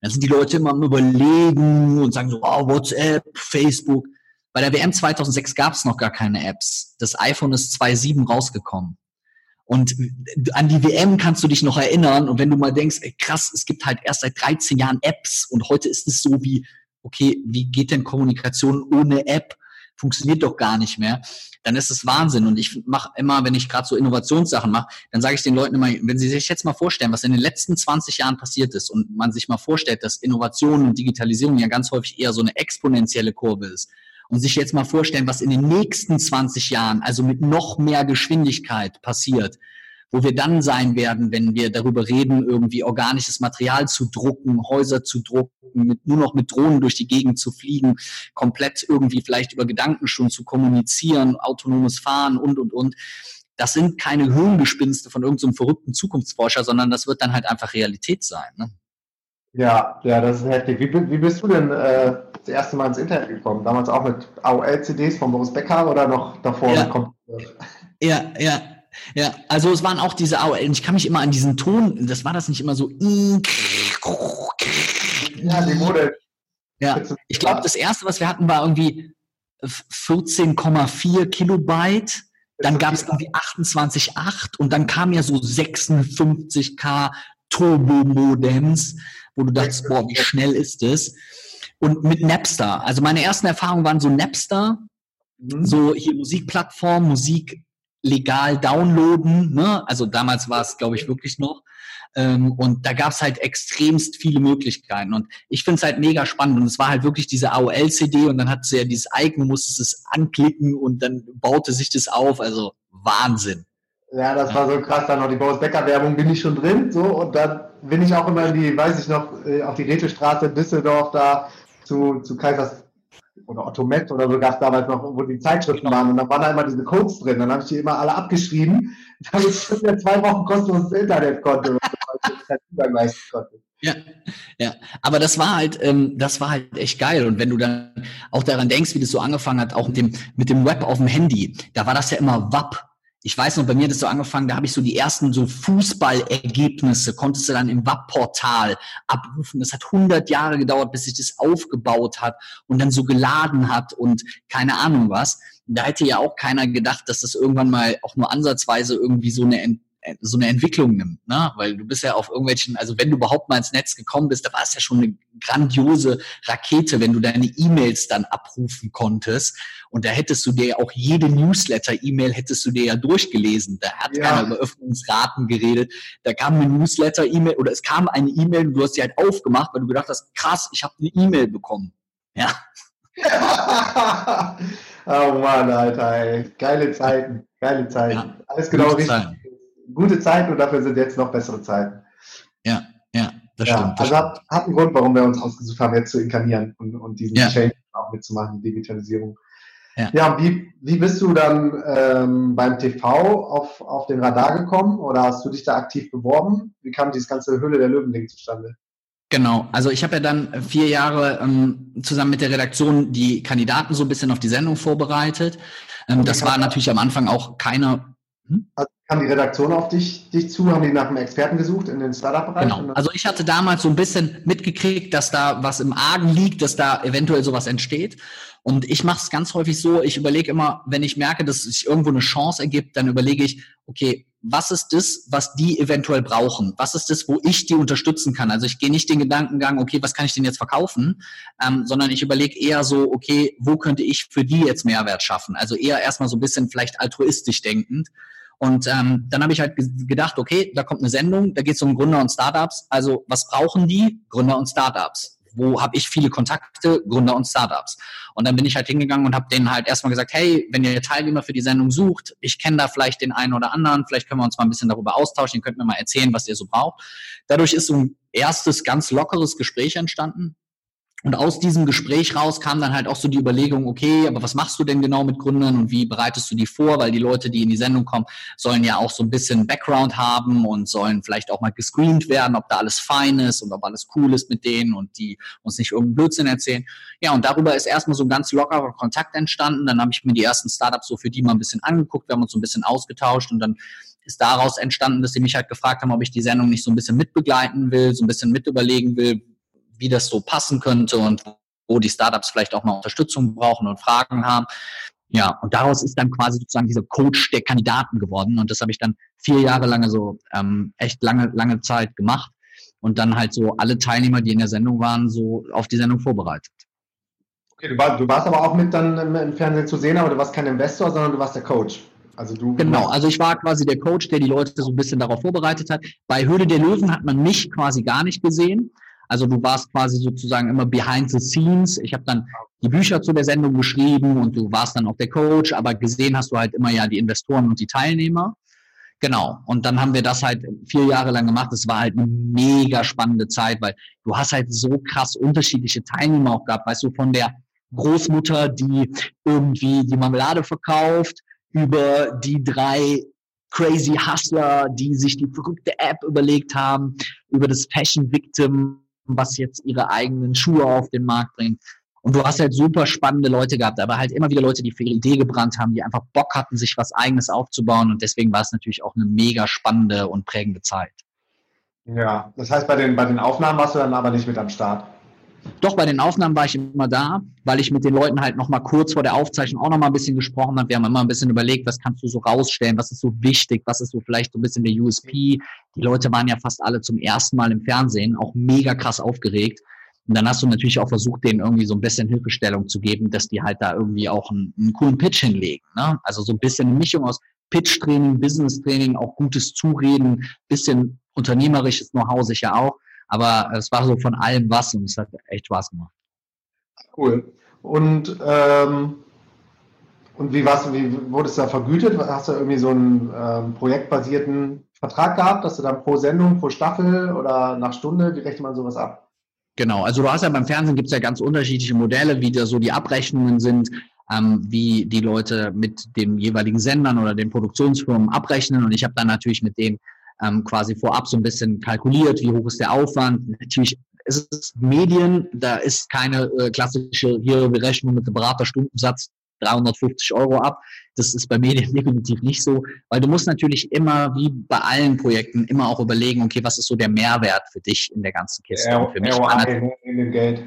Dann sind die Leute immer am Überlegen und sagen so, oh, WhatsApp, Facebook. Bei der WM 2006 gab es noch gar keine Apps. Das iPhone ist 2.7 rausgekommen. Und an die WM kannst du dich noch erinnern. Und wenn du mal denkst, ey, krass, es gibt halt erst seit 13 Jahren Apps und heute ist es so wie, okay, wie geht denn Kommunikation ohne App? Funktioniert doch gar nicht mehr. Dann ist es Wahnsinn. Und ich mache immer, wenn ich gerade so Innovationssachen mache, dann sage ich den Leuten immer, wenn sie sich jetzt mal vorstellen, was in den letzten 20 Jahren passiert ist und man sich mal vorstellt, dass Innovation und Digitalisierung ja ganz häufig eher so eine exponentielle Kurve ist und sich jetzt mal vorstellen, was in den nächsten 20 Jahren, also mit noch mehr Geschwindigkeit passiert, wo wir dann sein werden, wenn wir darüber reden, irgendwie organisches Material zu drucken, Häuser zu drucken, mit, nur noch mit Drohnen durch die Gegend zu fliegen, komplett irgendwie vielleicht über Gedanken schon zu kommunizieren, autonomes Fahren und, und, und. Das sind keine Hirngespinste von irgendeinem so verrückten Zukunftsforscher, sondern das wird dann halt einfach Realität sein. Ne? Ja, ja, das ist heftig. Wie, wie bist du denn äh, das erste Mal ins Internet gekommen? Damals auch mit AOL-CDs von Boris Becker oder noch davor ja. Ja, ja, ja. Also es waren auch diese AOL. Ich kann mich immer an diesen Ton, das war das nicht immer so. Ja, die Mode. Ja, ich glaube, das erste, was wir hatten, war irgendwie 14,4 Kilobyte. Dann gab es irgendwie 28,8 und dann kam ja so 56k Turbo-Modems wo du dachtest, boah, wie schnell ist das? Und mit Napster. Also meine ersten Erfahrungen waren so Napster, mhm. so hier Musikplattform, Musik legal downloaden. Ne? Also damals war es, glaube ich, wirklich noch. Ähm, und da gab es halt extremst viele Möglichkeiten. Und ich finde es halt mega spannend. Und es war halt wirklich diese AOL-CD und dann hat sie ja dieses Icon, musstest es anklicken und dann baute sich das auf. Also Wahnsinn. Ja, das war so krass. Dann noch die Boris Becker Werbung bin ich schon drin. So und dann bin ich auch immer in die, weiß ich noch, äh, auf die Rätestraße Düsseldorf da zu, zu Kaisers oder Otto Met oder so gab es damals noch, wo die Zeitschriften waren und da waren da immer diese Codes drin. Dann habe ich die immer alle abgeschrieben, damit ich ja zwei Wochen kostenloses Internet konnte, Ja, ja, aber das war halt, ähm, das war halt echt geil. Und wenn du dann auch daran denkst, wie das so angefangen hat, auch mit dem, mit dem Web auf dem Handy, da war das ja immer WAP ich weiß noch, bei mir hat es so angefangen, da habe ich so die ersten so Fußballergebnisse, konntest du dann im WAP-Portal abrufen. Das hat 100 Jahre gedauert, bis sich das aufgebaut hat und dann so geladen hat und keine Ahnung was. Da hätte ja auch keiner gedacht, dass das irgendwann mal auch nur ansatzweise irgendwie so eine so eine Entwicklung nimmt, ne? Weil du bist ja auf irgendwelchen, also wenn du überhaupt mal ins Netz gekommen bist, da war es ja schon eine grandiose Rakete, wenn du deine E-Mails dann abrufen konntest. Und da hättest du dir auch jede Newsletter-E-Mail hättest du dir ja durchgelesen. Da hat ja. keiner über Öffnungsraten geredet. Da kam eine Newsletter-E-Mail oder es kam eine E-Mail und du hast sie halt aufgemacht, weil du gedacht hast, krass, ich habe eine E-Mail bekommen. Ja. oh Mann, Alter, ey. Geile Zeiten, geile Zeiten. Ja. Alles genau richtig. Gute Zeiten und dafür sind jetzt noch bessere Zeiten. Ja, ja, das ja, stimmt. Das also hat, hat, einen Grund, warum wir uns ausgesucht haben, jetzt zu inkarnieren und, und diesen ja. Change auch mitzumachen, Digitalisierung. Ja, ja wie, wie bist du dann ähm, beim TV auf, auf den Radar gekommen oder hast du dich da aktiv beworben? Wie kam dieses ganze Höhle der Löwen-Ding zustande? Genau, also ich habe ja dann vier Jahre ähm, zusammen mit der Redaktion die Kandidaten so ein bisschen auf die Sendung vorbereitet. Ähm, das war natürlich am Anfang auch keine. Hm? Also Kam die Redaktion auf dich, dich zu? Haben die nach einem Experten gesucht in den Startup-Bereich? Genau. Also ich hatte damals so ein bisschen mitgekriegt, dass da was im Argen liegt, dass da eventuell sowas entsteht. Und ich mache es ganz häufig so, ich überlege immer, wenn ich merke, dass sich irgendwo eine Chance ergibt, dann überlege ich, okay, was ist das, was die eventuell brauchen? Was ist das, wo ich die unterstützen kann? Also ich gehe nicht den Gedankengang, okay, was kann ich denn jetzt verkaufen, ähm, sondern ich überlege eher so, okay, wo könnte ich für die jetzt Mehrwert schaffen? Also eher erstmal so ein bisschen vielleicht altruistisch denkend. Und ähm, dann habe ich halt gedacht, okay, da kommt eine Sendung, da geht es um Gründer und Startups. Also was brauchen die? Gründer und Startups wo habe ich viele Kontakte, Gründer und Startups. Und dann bin ich halt hingegangen und habe denen halt erstmal gesagt, hey, wenn ihr Teilnehmer für die Sendung sucht, ich kenne da vielleicht den einen oder anderen, vielleicht können wir uns mal ein bisschen darüber austauschen, ihr könnt mir mal erzählen, was ihr so braucht. Dadurch ist so ein erstes ganz lockeres Gespräch entstanden. Und aus diesem Gespräch raus kam dann halt auch so die Überlegung, okay, aber was machst du denn genau mit Gründern und wie bereitest du die vor? Weil die Leute, die in die Sendung kommen, sollen ja auch so ein bisschen Background haben und sollen vielleicht auch mal gescreent werden, ob da alles fein ist und ob alles cool ist mit denen und die uns nicht irgendeinen Blödsinn erzählen. Ja, und darüber ist erstmal so ein ganz lockerer Kontakt entstanden. Dann habe ich mir die ersten Startups so für die mal ein bisschen angeguckt, wir haben uns so ein bisschen ausgetauscht und dann ist daraus entstanden, dass sie mich halt gefragt haben, ob ich die Sendung nicht so ein bisschen mitbegleiten will, so ein bisschen mitüberlegen will, wie das so passen könnte und wo die Startups vielleicht auch mal Unterstützung brauchen und Fragen haben. Ja, und daraus ist dann quasi sozusagen dieser Coach der Kandidaten geworden. Und das habe ich dann vier Jahre lange so ähm, echt lange, lange Zeit gemacht und dann halt so alle Teilnehmer, die in der Sendung waren, so auf die Sendung vorbereitet. Okay, du, war, du warst aber auch mit dann im, im Fernsehen zu sehen, aber du warst kein Investor, sondern du warst der Coach. Also du genau, also ich war quasi der Coach, der die Leute so ein bisschen darauf vorbereitet hat. Bei Höhle der Löwen hat man mich quasi gar nicht gesehen. Also du warst quasi sozusagen immer behind the scenes. Ich habe dann die Bücher zu der Sendung geschrieben und du warst dann auch der Coach, aber gesehen hast du halt immer ja die Investoren und die Teilnehmer. Genau. Und dann haben wir das halt vier Jahre lang gemacht. Es war halt eine mega spannende Zeit, weil du hast halt so krass unterschiedliche Teilnehmer auch gehabt. Weißt du, von der Großmutter, die irgendwie die Marmelade verkauft, über die drei crazy Hustler, die sich die verrückte App überlegt haben, über das Fashion Victim, was jetzt ihre eigenen Schuhe auf den Markt bringt. Und du hast halt super spannende Leute gehabt, aber halt immer wieder Leute, die für ihre Idee gebrannt haben, die einfach Bock hatten, sich was eigenes aufzubauen. Und deswegen war es natürlich auch eine mega spannende und prägende Zeit. Ja, das heißt, bei den, bei den Aufnahmen warst du dann aber nicht mit am Start. Doch, bei den Aufnahmen war ich immer da, weil ich mit den Leuten halt nochmal kurz vor der Aufzeichnung auch nochmal ein bisschen gesprochen habe. Wir haben immer ein bisschen überlegt, was kannst du so rausstellen, was ist so wichtig, was ist so vielleicht so ein bisschen der USP. Die Leute waren ja fast alle zum ersten Mal im Fernsehen, auch mega krass aufgeregt. Und dann hast du natürlich auch versucht, denen irgendwie so ein bisschen Hilfestellung zu geben, dass die halt da irgendwie auch einen, einen coolen Pitch hinlegen. Ne? Also so ein bisschen eine Mischung aus Pitch-Training, Business-Training, auch gutes Zureden, bisschen unternehmerisches Know-how sicher auch. Aber es war so von allem was und es hat echt Spaß gemacht. Cool. Und, ähm, und wie war's, wie wurdest du da vergütet? Hast du irgendwie so einen ähm, projektbasierten Vertrag gehabt, dass du dann pro Sendung, pro Staffel oder nach Stunde, wie rechnet man sowas ab? Genau, also du hast ja beim Fernsehen gibt es ja ganz unterschiedliche Modelle, wie da so die Abrechnungen sind, ähm, wie die Leute mit den jeweiligen Sendern oder den Produktionsfirmen abrechnen. Und ich habe dann natürlich mit denen ähm, quasi vorab so ein bisschen kalkuliert, wie hoch ist der Aufwand. Natürlich ist es Medien, da ist keine äh, klassische hier Berechnung mit dem Beraterstundensatz 350 Euro ab. Das ist bei Medien definitiv nicht so, weil du musst natürlich immer, wie bei allen Projekten, immer auch überlegen, okay, was ist so der Mehrwert für dich in der ganzen Kiste? Und für mich ROI. Genau.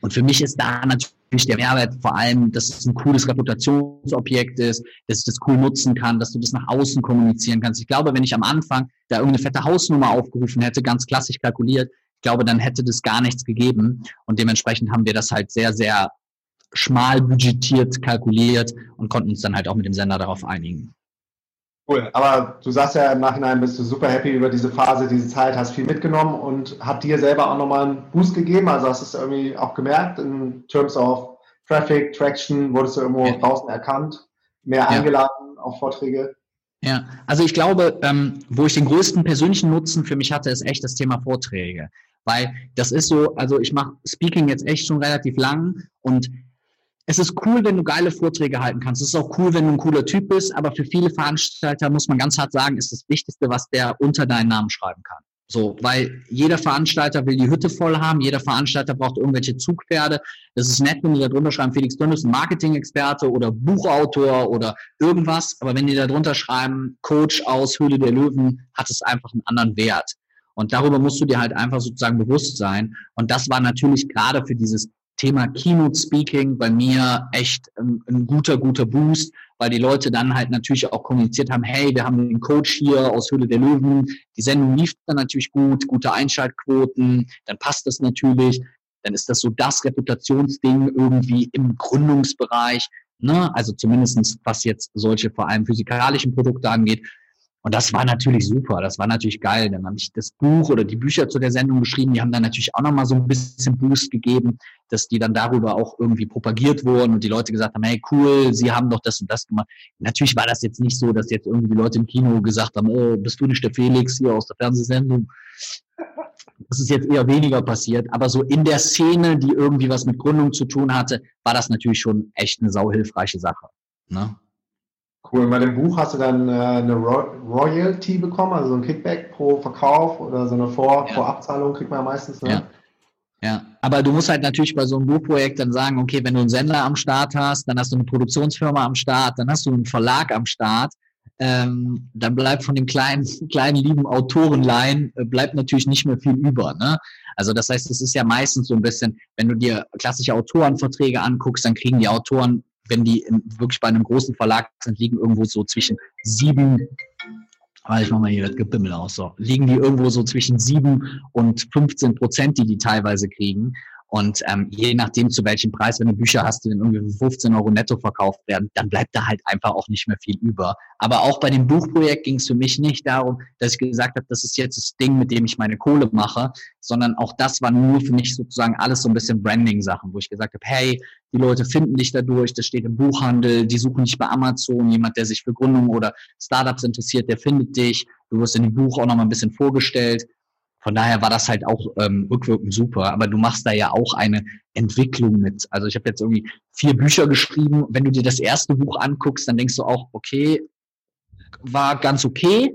Und für mich ist da natürlich der Mehrwert vor allem, dass es ein cooles Reputationsobjekt ist, dass ich das cool nutzen kann, dass du das nach außen kommunizieren kannst. Ich glaube, wenn ich am Anfang da irgendeine fette Hausnummer aufgerufen hätte, ganz klassisch kalkuliert, ich glaube, dann hätte das gar nichts gegeben. Und dementsprechend haben wir das halt sehr, sehr schmal budgetiert kalkuliert und konnten uns dann halt auch mit dem Sender darauf einigen. Cool, aber du sagst ja im Nachhinein, bist du super happy über diese Phase, diese Zeit, hast viel mitgenommen und hat dir selber auch nochmal einen Boost gegeben. Also hast du es irgendwie auch gemerkt in terms of Traffic, Traction, wurdest du irgendwo ja. draußen erkannt, mehr ja. eingeladen auf Vorträge? Ja, also ich glaube, ähm, wo ich den größten persönlichen Nutzen für mich hatte, ist echt das Thema Vorträge. Weil das ist so, also ich mache Speaking jetzt echt schon relativ lang und es ist cool, wenn du geile Vorträge halten kannst. Es ist auch cool, wenn du ein cooler Typ bist, aber für viele Veranstalter muss man ganz hart sagen, ist das Wichtigste, was der unter deinen Namen schreiben kann. So, weil jeder Veranstalter will die Hütte voll haben, jeder Veranstalter braucht irgendwelche Zugpferde. Das ist nett, wenn die da drunter schreiben, Felix ein Marketing-Experte oder Buchautor oder irgendwas, aber wenn die da drunter schreiben, Coach aus Höhle der Löwen, hat es einfach einen anderen Wert. Und darüber musst du dir halt einfach sozusagen bewusst sein. Und das war natürlich gerade für dieses Thema Keynote Speaking bei mir echt ein, ein, guter, guter Boost, weil die Leute dann halt natürlich auch kommuniziert haben, hey, wir haben den Coach hier aus Höhle der Löwen, die Sendung lief dann natürlich gut, gute Einschaltquoten, dann passt das natürlich, dann ist das so das Reputationsding irgendwie im Gründungsbereich, ne? also zumindestens was jetzt solche vor allem physikalischen Produkte angeht. Und das war natürlich super, das war natürlich geil. Dann habe ich das Buch oder die Bücher zu der Sendung geschrieben, die haben dann natürlich auch nochmal so ein bisschen Boost gegeben, dass die dann darüber auch irgendwie propagiert wurden und die Leute gesagt haben, hey cool, sie haben doch das und das gemacht. Natürlich war das jetzt nicht so, dass jetzt irgendwie die Leute im Kino gesagt haben, oh, bist du nicht der Felix hier aus der Fernsehsendung? Das ist jetzt eher weniger passiert, aber so in der Szene, die irgendwie was mit Gründung zu tun hatte, war das natürlich schon echt eine sauhilfreiche Sache. Ne? Cool. Bei dem Buch hast du dann äh, eine Royalty bekommen, also so ein Kickback pro Verkauf oder so eine Vor ja. Vorabzahlung kriegt man ja meistens. Ne? Ja. Ja, aber du musst halt natürlich bei so einem Buchprojekt dann sagen, okay, wenn du einen Sender am Start hast, dann hast du eine Produktionsfirma am Start, dann hast du einen Verlag am Start, ähm, dann bleibt von den kleinen, kleinen lieben Autorenleihen, äh, bleibt natürlich nicht mehr viel über. Ne? Also das heißt, es ist ja meistens so ein bisschen, wenn du dir klassische Autorenverträge anguckst, dann kriegen die Autoren wenn die in, wirklich bei einem großen Verlag sind, liegen irgendwo so zwischen sieben, weil ich mach mal hier das Gebimmel aus, so, liegen die irgendwo so zwischen sieben und 15 Prozent, die die teilweise kriegen. Und ähm, je nachdem, zu welchem Preis, wenn du Bücher hast, die dann irgendwie für 15 Euro netto verkauft werden, dann bleibt da halt einfach auch nicht mehr viel über. Aber auch bei dem Buchprojekt ging es für mich nicht darum, dass ich gesagt habe, das ist jetzt das Ding, mit dem ich meine Kohle mache, sondern auch das war nur für mich sozusagen alles so ein bisschen Branding-Sachen, wo ich gesagt habe, hey, die Leute finden dich dadurch, das steht im Buchhandel, die suchen dich bei Amazon, jemand, der sich für Gründung oder Startups interessiert, der findet dich, du wirst in dem Buch auch nochmal ein bisschen vorgestellt von daher war das halt auch ähm, rückwirkend super. Aber du machst da ja auch eine Entwicklung mit. Also ich habe jetzt irgendwie vier Bücher geschrieben. Wenn du dir das erste Buch anguckst, dann denkst du auch, okay, war ganz okay.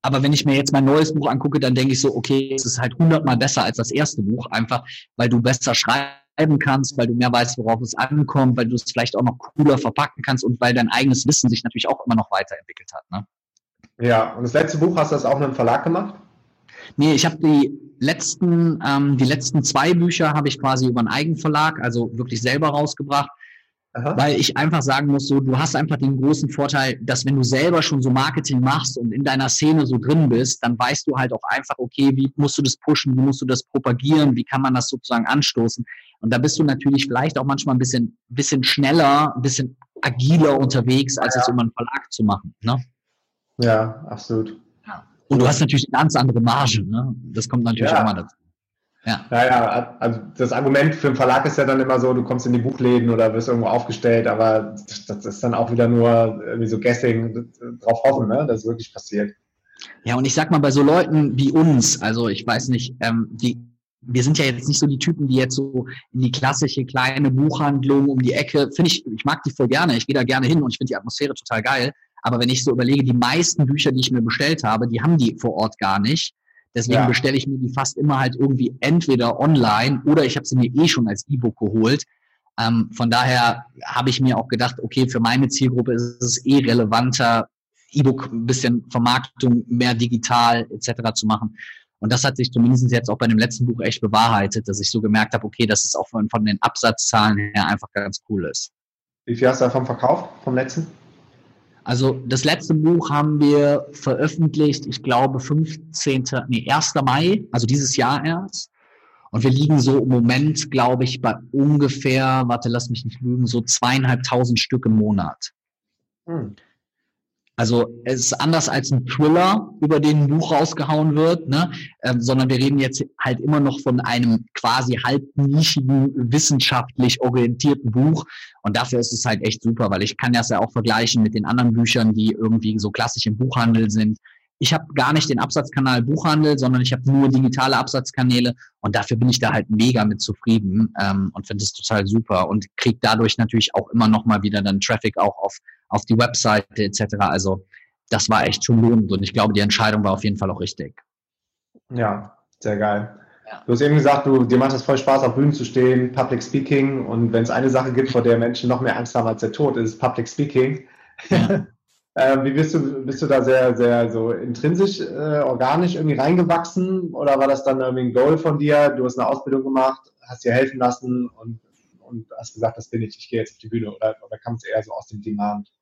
Aber wenn ich mir jetzt mein neues Buch angucke, dann denke ich so, okay, es ist halt hundertmal besser als das erste Buch, einfach weil du besser schreiben kannst, weil du mehr weißt, worauf es ankommt, weil du es vielleicht auch noch cooler verpacken kannst und weil dein eigenes Wissen sich natürlich auch immer noch weiterentwickelt hat. Ne? Ja, und das letzte Buch hast du das auch mit einem Verlag gemacht? Nee, ich habe die letzten, ähm, die letzten zwei Bücher habe ich quasi über einen Eigenverlag, also wirklich selber rausgebracht. Aha. Weil ich einfach sagen muss, so, du hast einfach den großen Vorteil, dass wenn du selber schon so Marketing machst und in deiner Szene so drin bist, dann weißt du halt auch einfach, okay, wie musst du das pushen, wie musst du das propagieren, wie kann man das sozusagen anstoßen. Und da bist du natürlich vielleicht auch manchmal ein bisschen, bisschen schneller, ein bisschen agiler unterwegs, als ja. es über einen Verlag zu machen. Ne? Ja, absolut. Und du hast natürlich eine ganz andere Marge. Ne? Das kommt natürlich ja. auch mal dazu. Ja. ja, also das Argument für einen Verlag ist ja dann immer so, du kommst in die Buchläden oder wirst irgendwo aufgestellt, aber das ist dann auch wieder nur irgendwie so Guessing, drauf hoffen, ne, dass es wirklich passiert. Ja, und ich sag mal, bei so Leuten wie uns, also ich weiß nicht, ähm, die, wir sind ja jetzt nicht so die Typen, die jetzt so in die klassische kleine Buchhandlung um die Ecke, finde ich, ich mag die voll gerne, ich gehe da gerne hin und ich finde die Atmosphäre total geil, aber wenn ich so überlege, die meisten Bücher, die ich mir bestellt habe, die haben die vor Ort gar nicht. Deswegen ja. bestelle ich mir die fast immer halt irgendwie entweder online oder ich habe sie mir eh schon als E-Book geholt. Ähm, von daher habe ich mir auch gedacht, okay, für meine Zielgruppe ist es eh relevanter, E-Book ein bisschen Vermarktung, mehr digital etc. zu machen. Und das hat sich zumindest jetzt auch bei dem letzten Buch echt bewahrheitet, dass ich so gemerkt habe, okay, dass es auch von, von den Absatzzahlen her einfach ganz cool ist. Wie viel hast du davon verkauft, vom letzten? Also das letzte Buch haben wir veröffentlicht, ich glaube 15. nee, 1. Mai, also dieses Jahr erst. Und wir liegen so im Moment, glaube ich, bei ungefähr, warte, lass mich nicht lügen, so zweieinhalbtausend Stück im Monat. Hm. Also es ist anders als ein Thriller, über den ein Buch rausgehauen wird, ne? Ähm, sondern wir reden jetzt halt immer noch von einem quasi halb nischigen, wissenschaftlich orientierten Buch. Und dafür ist es halt echt super, weil ich kann das ja auch vergleichen mit den anderen Büchern, die irgendwie so klassisch im Buchhandel sind. Ich habe gar nicht den Absatzkanal Buchhandel, sondern ich habe nur digitale Absatzkanäle und dafür bin ich da halt mega mit zufrieden ähm, und finde es total super und kriege dadurch natürlich auch immer noch mal wieder dann Traffic auch auf auf die Webseite etc. Also das war echt schon lohnend und ich glaube, die Entscheidung war auf jeden Fall auch richtig. Ja, sehr geil. Ja. Du hast eben gesagt, du, dir macht es voll Spaß, auf Bühnen zu stehen, Public Speaking. Und wenn es eine Sache gibt, vor der Menschen noch mehr Angst haben als der Tod, ist Public Speaking. Ja. Äh, wie bist du, bist du da sehr, sehr so intrinsisch, äh, organisch irgendwie reingewachsen oder war das dann irgendwie ein Goal von dir? Du hast eine Ausbildung gemacht, hast dir helfen lassen und, und hast gesagt, das bin ich, ich gehe jetzt auf die Bühne oder, oder kam es eher so aus dem Demand?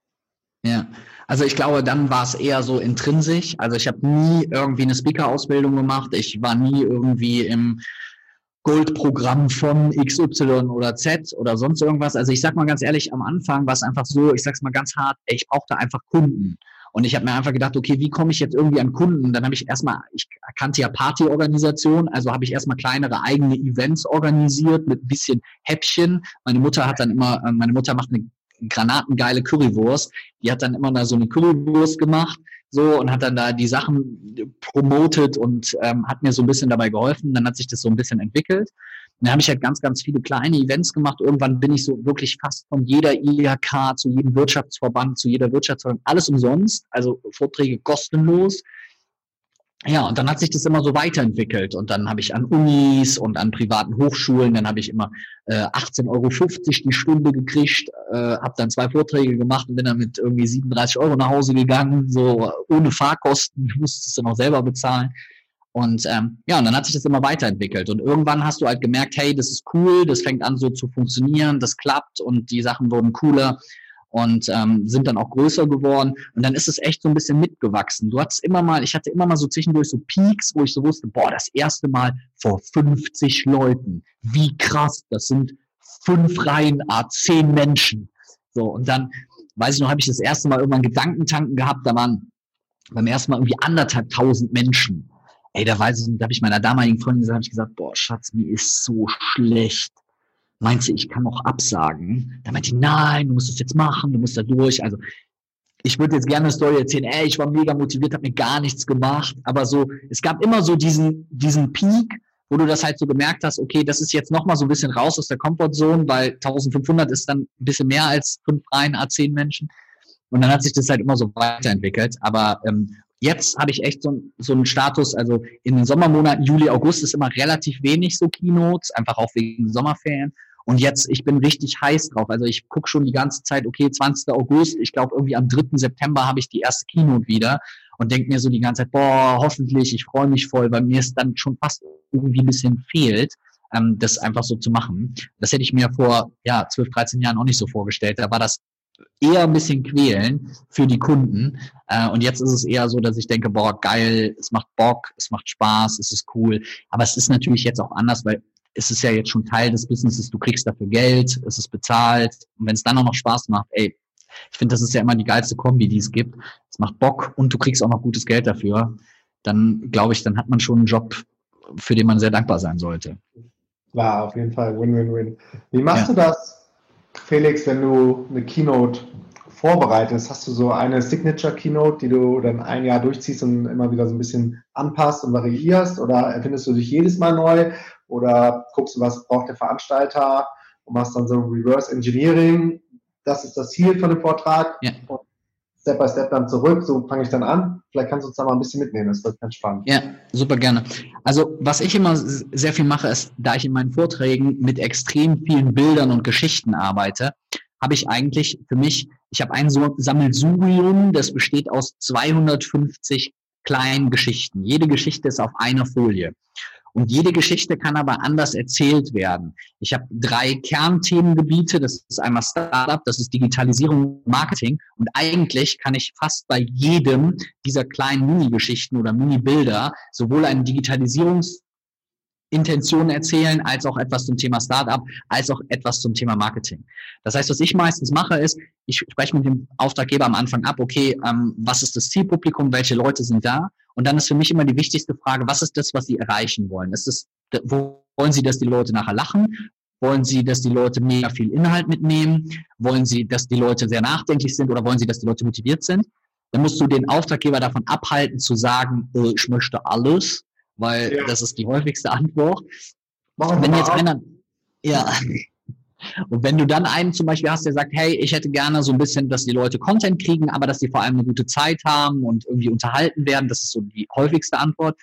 Ja, also ich glaube, dann war es eher so intrinsisch. Also ich habe nie irgendwie eine Speaker-Ausbildung gemacht. Ich war nie irgendwie im Goldprogramm von XY oder Z oder sonst irgendwas. Also ich sag mal ganz ehrlich, am Anfang war es einfach so, ich sag's mal ganz hart, ich brauchte einfach Kunden. Und ich habe mir einfach gedacht, okay, wie komme ich jetzt irgendwie an Kunden? Dann habe ich erstmal, ich kannte ja Partyorganisation, also habe ich erstmal kleinere eigene Events organisiert mit ein bisschen Häppchen. Meine Mutter hat dann immer, äh, meine Mutter macht eine granatengeile Currywurst. Die hat dann immer da so eine Currywurst gemacht so und hat dann da die Sachen promotet und ähm, hat mir so ein bisschen dabei geholfen. Dann hat sich das so ein bisschen entwickelt. Und dann habe ich halt ganz, ganz viele kleine Events gemacht. Irgendwann bin ich so wirklich fast von jeder IHK zu jedem Wirtschaftsverband, zu jeder Wirtschaftsverband, alles umsonst, also Vorträge kostenlos. Ja, und dann hat sich das immer so weiterentwickelt. Und dann habe ich an Unis und an privaten Hochschulen, dann habe ich immer äh, 18,50 Euro die Stunde gekriegt, äh, habe dann zwei Vorträge gemacht und bin dann mit irgendwie 37 Euro nach Hause gegangen, so ohne Fahrkosten, du musstest es dann auch selber bezahlen. Und ähm, ja, und dann hat sich das immer weiterentwickelt. Und irgendwann hast du halt gemerkt, hey, das ist cool, das fängt an so zu funktionieren, das klappt und die Sachen wurden cooler und ähm, sind dann auch größer geworden. Und dann ist es echt so ein bisschen mitgewachsen. Du hattest immer mal, ich hatte immer mal so zwischendurch so Peaks, wo ich so wusste, boah, das erste Mal vor 50 Leuten. Wie krass, das sind fünf Reihen, ah, zehn Menschen. So, und dann, weiß ich noch, habe ich das erste Mal irgendwann Gedankentanken gehabt, da waren beim ersten Mal irgendwie anderthalb tausend Menschen. Ey, da weiß ich da habe ich meiner damaligen Freundin gesagt, hab ich gesagt, boah, Schatz, mir ist so schlecht meinte sie, ich kann noch absagen. Da meinte ich, nein, du musst es jetzt machen, du musst da durch. Also ich würde jetzt gerne eine Story erzählen, ey, ich war mega motiviert, habe mir gar nichts gemacht, aber so, es gab immer so diesen, diesen Peak, wo du das halt so gemerkt hast, okay, das ist jetzt nochmal so ein bisschen raus aus der Comfortzone, weil 1500 ist dann ein bisschen mehr als fünf Reihen A10 Menschen. Und dann hat sich das halt immer so weiterentwickelt. Aber ähm, Jetzt habe ich echt so, so einen Status, also in den Sommermonaten, Juli, August ist immer relativ wenig so Keynotes, einfach auch wegen Sommerferien. Und jetzt, ich bin richtig heiß drauf. Also ich gucke schon die ganze Zeit, okay, 20. August, ich glaube irgendwie am 3. September habe ich die erste Keynote wieder und denke mir so die ganze Zeit, boah, hoffentlich, ich freue mich voll, weil mir es dann schon fast irgendwie ein bisschen fehlt, ähm, das einfach so zu machen. Das hätte ich mir vor ja, 12, 13 Jahren auch nicht so vorgestellt. Da war das eher ein bisschen quälen für die Kunden. Äh, und jetzt ist es eher so, dass ich denke, boah, geil, es macht Bock, es macht Spaß, es ist cool. Aber es ist natürlich jetzt auch anders, weil es ist ja jetzt schon Teil des Businesses, du kriegst dafür Geld, es ist bezahlt. Und wenn es dann auch noch Spaß macht, ey, ich finde, das ist ja immer die geilste Kombi, die es gibt. Es macht Bock und du kriegst auch noch gutes Geld dafür. Dann glaube ich, dann hat man schon einen Job, für den man sehr dankbar sein sollte. War auf jeden Fall Win-Win-Win. Wie machst ja. du das? Felix, wenn du eine Keynote vorbereitest, hast du so eine Signature Keynote, die du dann ein Jahr durchziehst und immer wieder so ein bisschen anpasst und variierst? Oder erfindest du dich jedes Mal neu? Oder guckst du, was braucht der Veranstalter und machst dann so Reverse Engineering? Das ist das Ziel von dem Vortrag. Ja. Und Step by Step dann zurück. So fange ich dann an. Vielleicht kannst du uns da mal ein bisschen mitnehmen. Das wird ganz spannend. Ja, super gerne. Also, was ich immer sehr viel mache, ist, da ich in meinen Vorträgen mit extrem vielen Bildern und Geschichten arbeite, habe ich eigentlich für mich, ich habe ein Sammelsurium, das besteht aus 250 kleinen Geschichten. Jede Geschichte ist auf einer Folie. Und jede Geschichte kann aber anders erzählt werden. Ich habe drei Kernthemengebiete. Das ist einmal Startup, das ist Digitalisierung, Marketing. Und eigentlich kann ich fast bei jedem dieser kleinen Mini-Geschichten oder Mini-Bilder sowohl eine Digitalisierungs Intentionen erzählen, als auch etwas zum Thema Startup, als auch etwas zum Thema Marketing. Das heißt, was ich meistens mache, ist, ich spreche mit dem Auftraggeber am Anfang ab, okay, ähm, was ist das Zielpublikum, welche Leute sind da? Und dann ist für mich immer die wichtigste Frage, was ist das, was Sie erreichen wollen? Ist es, wo wollen Sie, dass die Leute nachher lachen? Wollen Sie, dass die Leute mega viel Inhalt mitnehmen? Wollen Sie, dass die Leute sehr nachdenklich sind oder wollen Sie, dass die Leute motiviert sind? Dann musst du den Auftraggeber davon abhalten zu sagen, ich möchte alles, weil ja. das ist die häufigste Antwort. Machen wenn jetzt einer, ja, und wenn du dann einen zum Beispiel hast, der sagt, hey, ich hätte gerne so ein bisschen, dass die Leute Content kriegen, aber dass die vor allem eine gute Zeit haben und irgendwie unterhalten werden, das ist so die häufigste Antwort,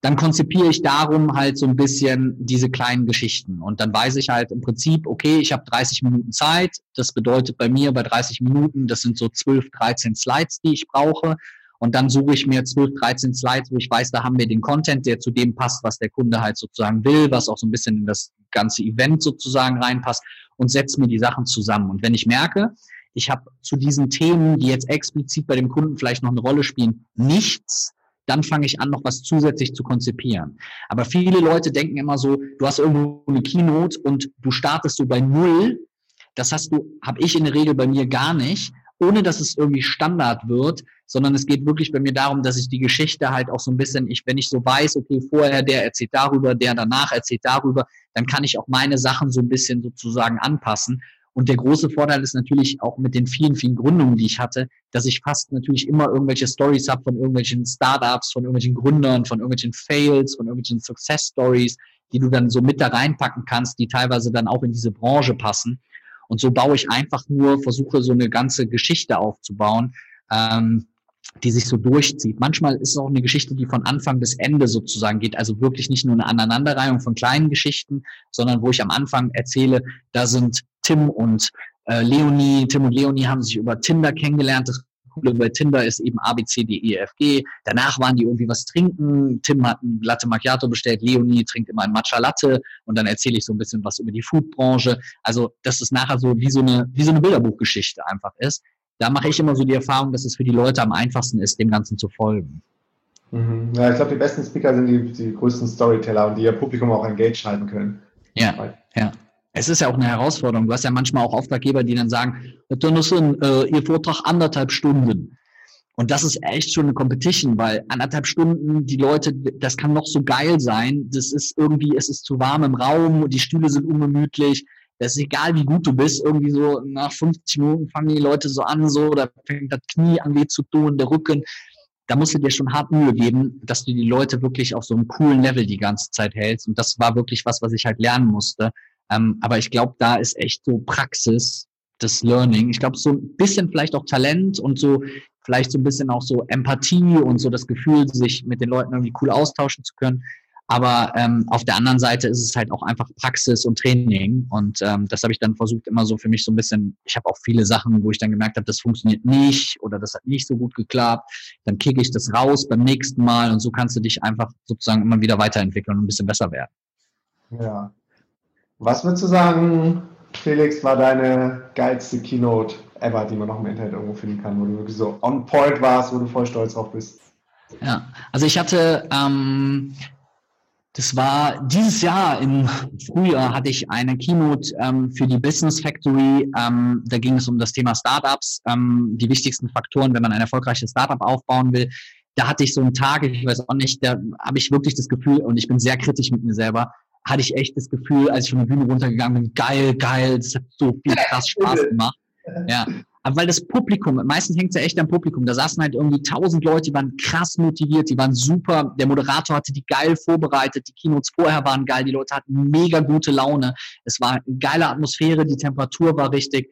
dann konzipiere ich darum halt so ein bisschen diese kleinen Geschichten. Und dann weiß ich halt im Prinzip, okay, ich habe 30 Minuten Zeit. Das bedeutet bei mir bei 30 Minuten, das sind so 12, 13 Slides, die ich brauche. Und dann suche ich mir 12, 13 Slides, wo ich weiß, da haben wir den Content, der zu dem passt, was der Kunde halt sozusagen will, was auch so ein bisschen in das ganze Event sozusagen reinpasst und setze mir die Sachen zusammen. Und wenn ich merke, ich habe zu diesen Themen, die jetzt explizit bei dem Kunden vielleicht noch eine Rolle spielen, nichts, dann fange ich an, noch was zusätzlich zu konzipieren. Aber viele Leute denken immer so, du hast irgendwo eine Keynote und du startest so bei Null. Das hast du, habe ich in der Regel bei mir gar nicht, ohne dass es irgendwie Standard wird, sondern es geht wirklich bei mir darum, dass ich die Geschichte halt auch so ein bisschen, ich, wenn ich so weiß, okay, vorher der erzählt darüber, der danach erzählt darüber, dann kann ich auch meine Sachen so ein bisschen sozusagen anpassen. Und der große Vorteil ist natürlich auch mit den vielen, vielen Gründungen, die ich hatte, dass ich fast natürlich immer irgendwelche Stories habe von irgendwelchen Startups, von irgendwelchen Gründern, von irgendwelchen Fails, von irgendwelchen Success Stories, die du dann so mit da reinpacken kannst, die teilweise dann auch in diese Branche passen. Und so baue ich einfach nur, versuche so eine ganze Geschichte aufzubauen, ähm, die sich so durchzieht. Manchmal ist es auch eine Geschichte, die von Anfang bis Ende sozusagen geht. Also wirklich nicht nur eine Aneinanderreihung von kleinen Geschichten, sondern wo ich am Anfang erzähle, da sind Tim und äh, Leonie, Tim und Leonie haben sich über Tinder kennengelernt. Das Coole bei Tinder ist eben A, B, C, D, E, F, G. Danach waren die irgendwie was trinken. Tim hat ein Latte Macchiato bestellt. Leonie trinkt immer ein Matcha Latte. Und dann erzähle ich so ein bisschen was über die Foodbranche. Also, dass es nachher so wie so eine, wie so eine Bilderbuchgeschichte einfach ist. Da mache ich immer so die Erfahrung, dass es für die Leute am einfachsten ist, dem Ganzen zu folgen. Mhm. Ja, ich glaube, die besten Speaker sind die, die größten Storyteller und die ihr Publikum auch engaged halten können. Ja, ja es ist ja auch eine Herausforderung. Du hast ja manchmal auch Auftraggeber, die dann sagen, Herr Donnison, äh, Ihr Vortrag anderthalb Stunden. Und das ist echt schon eine Competition, weil anderthalb Stunden, die Leute, das kann noch so geil sein. Das ist irgendwie, es ist zu warm im Raum, die Stühle sind ungemütlich. Das ist egal, wie gut du bist. Irgendwie so nach 50 Minuten fangen die Leute so an, so, da fängt das Knie an weh zu tun, der Rücken. Da musst du dir schon hart Mühe geben, dass du die Leute wirklich auf so einem coolen Level die ganze Zeit hältst. Und das war wirklich was, was ich halt lernen musste. Ähm, aber ich glaube, da ist echt so Praxis, das Learning. Ich glaube, so ein bisschen vielleicht auch Talent und so vielleicht so ein bisschen auch so Empathie und so das Gefühl, sich mit den Leuten irgendwie cool austauschen zu können. Aber ähm, auf der anderen Seite ist es halt auch einfach Praxis und Training. Und ähm, das habe ich dann versucht, immer so für mich so ein bisschen, ich habe auch viele Sachen, wo ich dann gemerkt habe, das funktioniert nicht oder das hat nicht so gut geklappt. Dann kicke ich das raus beim nächsten Mal und so kannst du dich einfach sozusagen immer wieder weiterentwickeln und ein bisschen besser werden. Ja, was würdest du sagen, Felix, war deine geilste Keynote ever, die man noch im Internet irgendwo finden kann, wo du wirklich so on point warst, wo du voll stolz drauf bist? Ja, also ich hatte, ähm, das war dieses Jahr im Frühjahr hatte ich eine Keynote ähm, für die Business Factory. Ähm, da ging es um das Thema Startups, ähm, die wichtigsten Faktoren, wenn man ein erfolgreiches Startup aufbauen will. Da hatte ich so einen Tag, ich weiß auch nicht, da habe ich wirklich das Gefühl, und ich bin sehr kritisch mit mir selber, hatte ich echt das Gefühl, als ich von der Bühne runtergegangen bin, geil, geil, das hat so viel krass Spaß gemacht. Ja. Aber weil das Publikum, meistens hängt es ja echt am Publikum. Da saßen halt irgendwie tausend Leute, die waren krass motiviert, die waren super. Der Moderator hatte die geil vorbereitet, die Keynotes vorher waren geil, die Leute hatten mega gute Laune. Es war eine geile Atmosphäre, die Temperatur war richtig.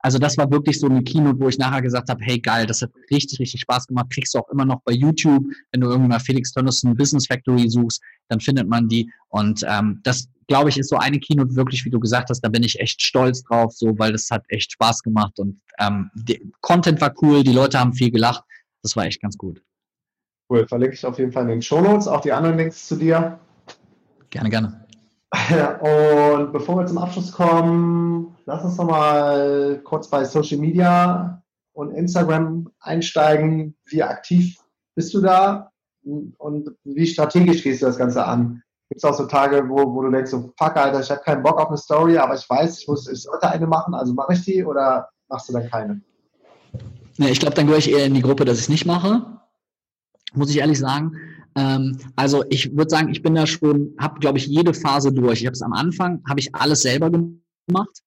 Also das war wirklich so eine Keynote, wo ich nachher gesagt habe, hey geil, das hat richtig, richtig Spaß gemacht. Kriegst du auch immer noch bei YouTube, wenn du irgendwann mal Felix Tönnissen Business Factory suchst, dann findet man die. Und ähm, das, glaube ich, ist so eine Keynote wirklich, wie du gesagt hast, da bin ich echt stolz drauf, so weil das hat echt Spaß gemacht und ähm, Content war cool, die Leute haben viel gelacht. Das war echt ganz gut. Cool, verlinke ich auf jeden Fall in den Show Notes, auch die anderen Links zu dir. Gerne, gerne. Und bevor wir zum Abschluss kommen, lass uns nochmal kurz bei Social Media und Instagram einsteigen. Wie aktiv bist du da und wie strategisch gehst du das Ganze an? Gibt es auch so Tage, wo, wo du denkst, so, fuck, Alter, ich habe keinen Bock auf eine Story, aber ich weiß, ich, muss, ich sollte eine machen, also mache ich die oder machst du dann keine? Ja, ich glaube, dann gehöre ich eher in die Gruppe, dass ich es nicht mache. Muss ich ehrlich sagen. Ähm, also ich würde sagen, ich bin da schon, habe, glaube ich, jede Phase durch. Ich habe es am Anfang, habe ich alles selber gemacht.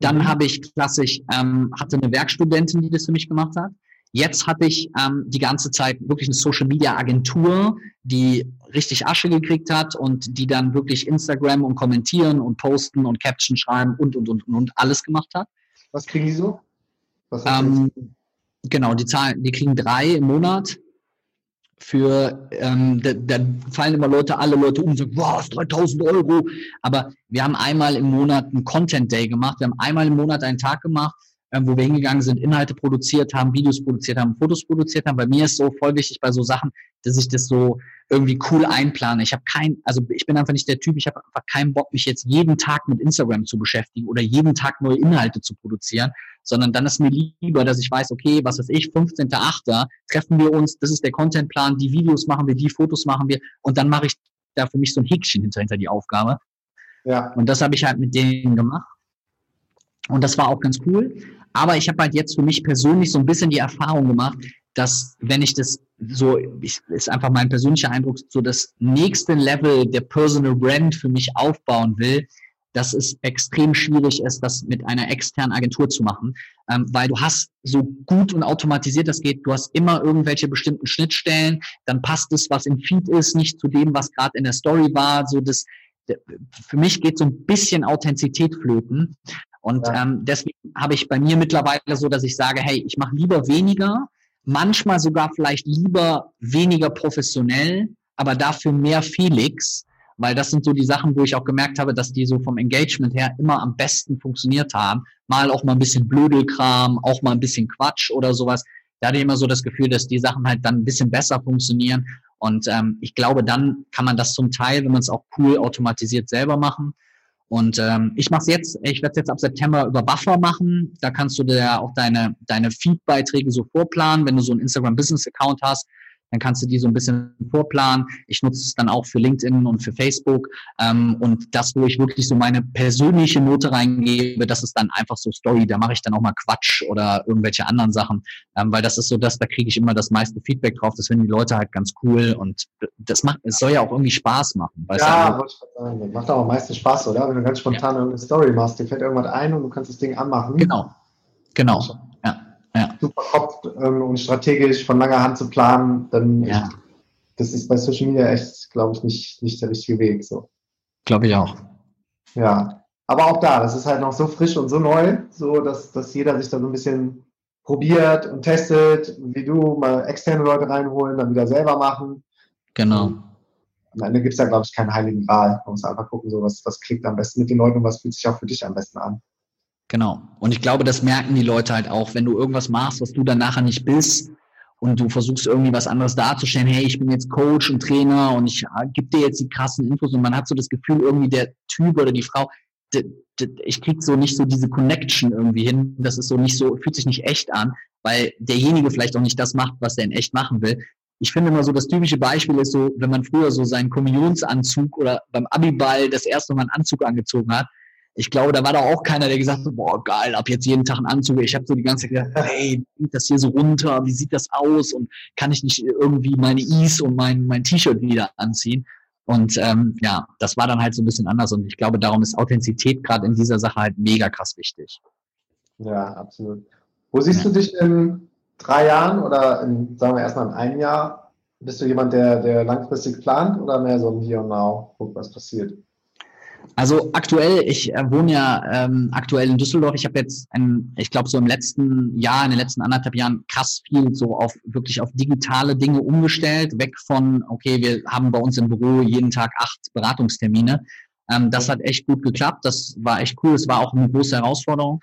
Dann mhm. habe ich klassisch, ähm, hatte eine Werkstudentin, die das für mich gemacht hat. Jetzt hatte ich ähm, die ganze Zeit wirklich eine Social Media Agentur, die richtig Asche gekriegt hat und die dann wirklich Instagram und kommentieren und posten und Caption schreiben und und und und alles gemacht hat. Was kriegen die so? Ähm, genau, die zahlen, die kriegen drei im Monat für, ähm, da, da fallen immer Leute, alle Leute um und sagen, wow, 3000 Euro. Aber wir haben einmal im Monat einen Content Day gemacht. Wir haben einmal im Monat einen Tag gemacht, ähm, wo wir hingegangen sind, Inhalte produziert haben, Videos produziert haben, Fotos produziert haben. Bei mir ist so voll wichtig bei so Sachen, dass ich das so irgendwie cool einplane. Ich habe kein, also ich bin einfach nicht der Typ, ich habe einfach keinen Bock, mich jetzt jeden Tag mit Instagram zu beschäftigen oder jeden Tag neue Inhalte zu produzieren, sondern dann ist mir lieber, dass ich weiß, okay, was weiß ich, 15.8. treffen wir uns, das ist der Contentplan, die Videos machen wir, die Fotos machen wir und dann mache ich da für mich so ein Häkchen hinter, hinter die Aufgabe. Ja. Und das habe ich halt mit denen gemacht. Und das war auch ganz cool. Aber ich habe halt jetzt für mich persönlich so ein bisschen die Erfahrung gemacht, dass wenn ich das so, ich, ist einfach mein persönlicher Eindruck, so das nächste Level der Personal Brand für mich aufbauen will, dass es extrem schwierig ist, das mit einer externen Agentur zu machen, ähm, weil du hast so gut und automatisiert das geht, du hast immer irgendwelche bestimmten Schnittstellen, dann passt es, was im Feed ist, nicht zu dem, was gerade in der Story war, so das, für mich geht so ein bisschen Authentizität flöten. Und ja. ähm, deswegen habe ich bei mir mittlerweile so, dass ich sage, hey, ich mache lieber weniger, manchmal sogar vielleicht lieber weniger professionell, aber dafür mehr Felix, weil das sind so die Sachen, wo ich auch gemerkt habe, dass die so vom Engagement her immer am besten funktioniert haben. Mal auch mal ein bisschen Blödelkram, auch mal ein bisschen Quatsch oder sowas. Da hatte ich immer so das Gefühl, dass die Sachen halt dann ein bisschen besser funktionieren. Und ähm, ich glaube, dann kann man das zum Teil, wenn man es auch cool automatisiert selber machen. Und ähm, ich mache es jetzt, ich werde es jetzt ab September über Buffer machen. Da kannst du dir auch deine, deine Feed-Beiträge so vorplanen, wenn du so einen Instagram-Business-Account hast dann kannst du die so ein bisschen vorplanen. Ich nutze es dann auch für LinkedIn und für Facebook. Ähm, und das, wo ich wirklich so meine persönliche Note reingebe, das ist dann einfach so Story. Da mache ich dann auch mal Quatsch oder irgendwelche anderen Sachen, ähm, weil das ist so das, da kriege ich immer das meiste Feedback drauf. Das finden die Leute halt ganz cool und das macht, es soll ja auch irgendwie Spaß machen. Ja, du? ich sagen, macht auch meistens Spaß, oder? Wenn du ganz spontan ja. irgendeine Story machst, dir fällt irgendwas ein und du kannst das Ding anmachen. Genau, genau. Ja super Kopf ähm, und strategisch von langer Hand zu planen, dann ja. das ist bei Social Media echt, glaube ich, nicht, nicht der richtige Weg. So. Glaube ich auch. Ja. Aber auch da, das ist halt noch so frisch und so neu, so dass, dass jeder sich da so ein bisschen probiert und testet, wie du, mal externe Leute reinholen, dann wieder selber machen. Genau. Am Ende gibt es da, glaube ich, keinen heiligen Gral. Man muss einfach gucken, so was, was klickt am besten mit den Leuten und was fühlt sich auch für dich am besten an. Genau. Und ich glaube, das merken die Leute halt auch, wenn du irgendwas machst, was du dann nachher nicht bist und du versuchst irgendwie was anderes darzustellen, hey, ich bin jetzt Coach und Trainer und ich ah, gebe dir jetzt die krassen Infos und man hat so das Gefühl, irgendwie der Typ oder die Frau, ich krieg so nicht so diese Connection irgendwie hin. Das ist so nicht so, fühlt sich nicht echt an, weil derjenige vielleicht auch nicht das macht, was er in echt machen will. Ich finde immer so, das typische Beispiel ist so, wenn man früher so seinen Kommunionsanzug oder beim Abiball das erste Mal einen Anzug angezogen hat ich glaube, da war da auch keiner, der gesagt hat, boah, geil, ab jetzt jeden Tag einen Anzug. Ich habe so die ganze Zeit gedacht, hey, geht das hier so runter? Wie sieht das aus? Und kann ich nicht irgendwie meine Ease und mein, mein T-Shirt wieder anziehen? Und ähm, ja, das war dann halt so ein bisschen anders. Und ich glaube, darum ist Authentizität gerade in dieser Sache halt mega krass wichtig. Ja, absolut. Wo siehst ja. du dich in drei Jahren oder in, sagen wir erstmal in einem Jahr? Bist du jemand, der, der langfristig plant oder mehr so ein Here und Now, guck, was passiert? Also aktuell, ich äh, wohne ja ähm, aktuell in Düsseldorf. Ich habe jetzt, ein, ich glaube, so im letzten Jahr, in den letzten anderthalb Jahren krass viel so auf wirklich auf digitale Dinge umgestellt, weg von, okay, wir haben bei uns im Büro jeden Tag acht Beratungstermine. Ähm, das hat echt gut geklappt. Das war echt cool. Es war auch eine große Herausforderung.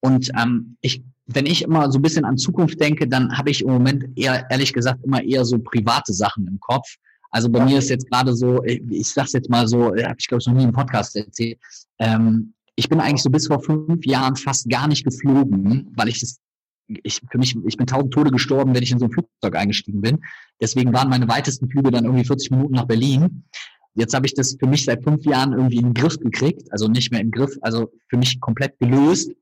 Und ähm, ich, wenn ich immer so ein bisschen an Zukunft denke, dann habe ich im Moment eher, ehrlich gesagt, immer eher so private Sachen im Kopf. Also bei ja. mir ist jetzt gerade so, ich, ich sag's jetzt mal so, habe ich glaube ich noch nie im Podcast erzählt. Ähm, ich bin eigentlich so bis vor fünf Jahren fast gar nicht geflogen, weil ich das, ich für mich, ich bin tausend Tode gestorben, wenn ich in so ein Flugzeug eingestiegen bin. Deswegen waren meine weitesten Flüge dann irgendwie 40 Minuten nach Berlin. Jetzt habe ich das für mich seit fünf Jahren irgendwie in den Griff gekriegt, also nicht mehr im Griff, also für mich komplett gelöst.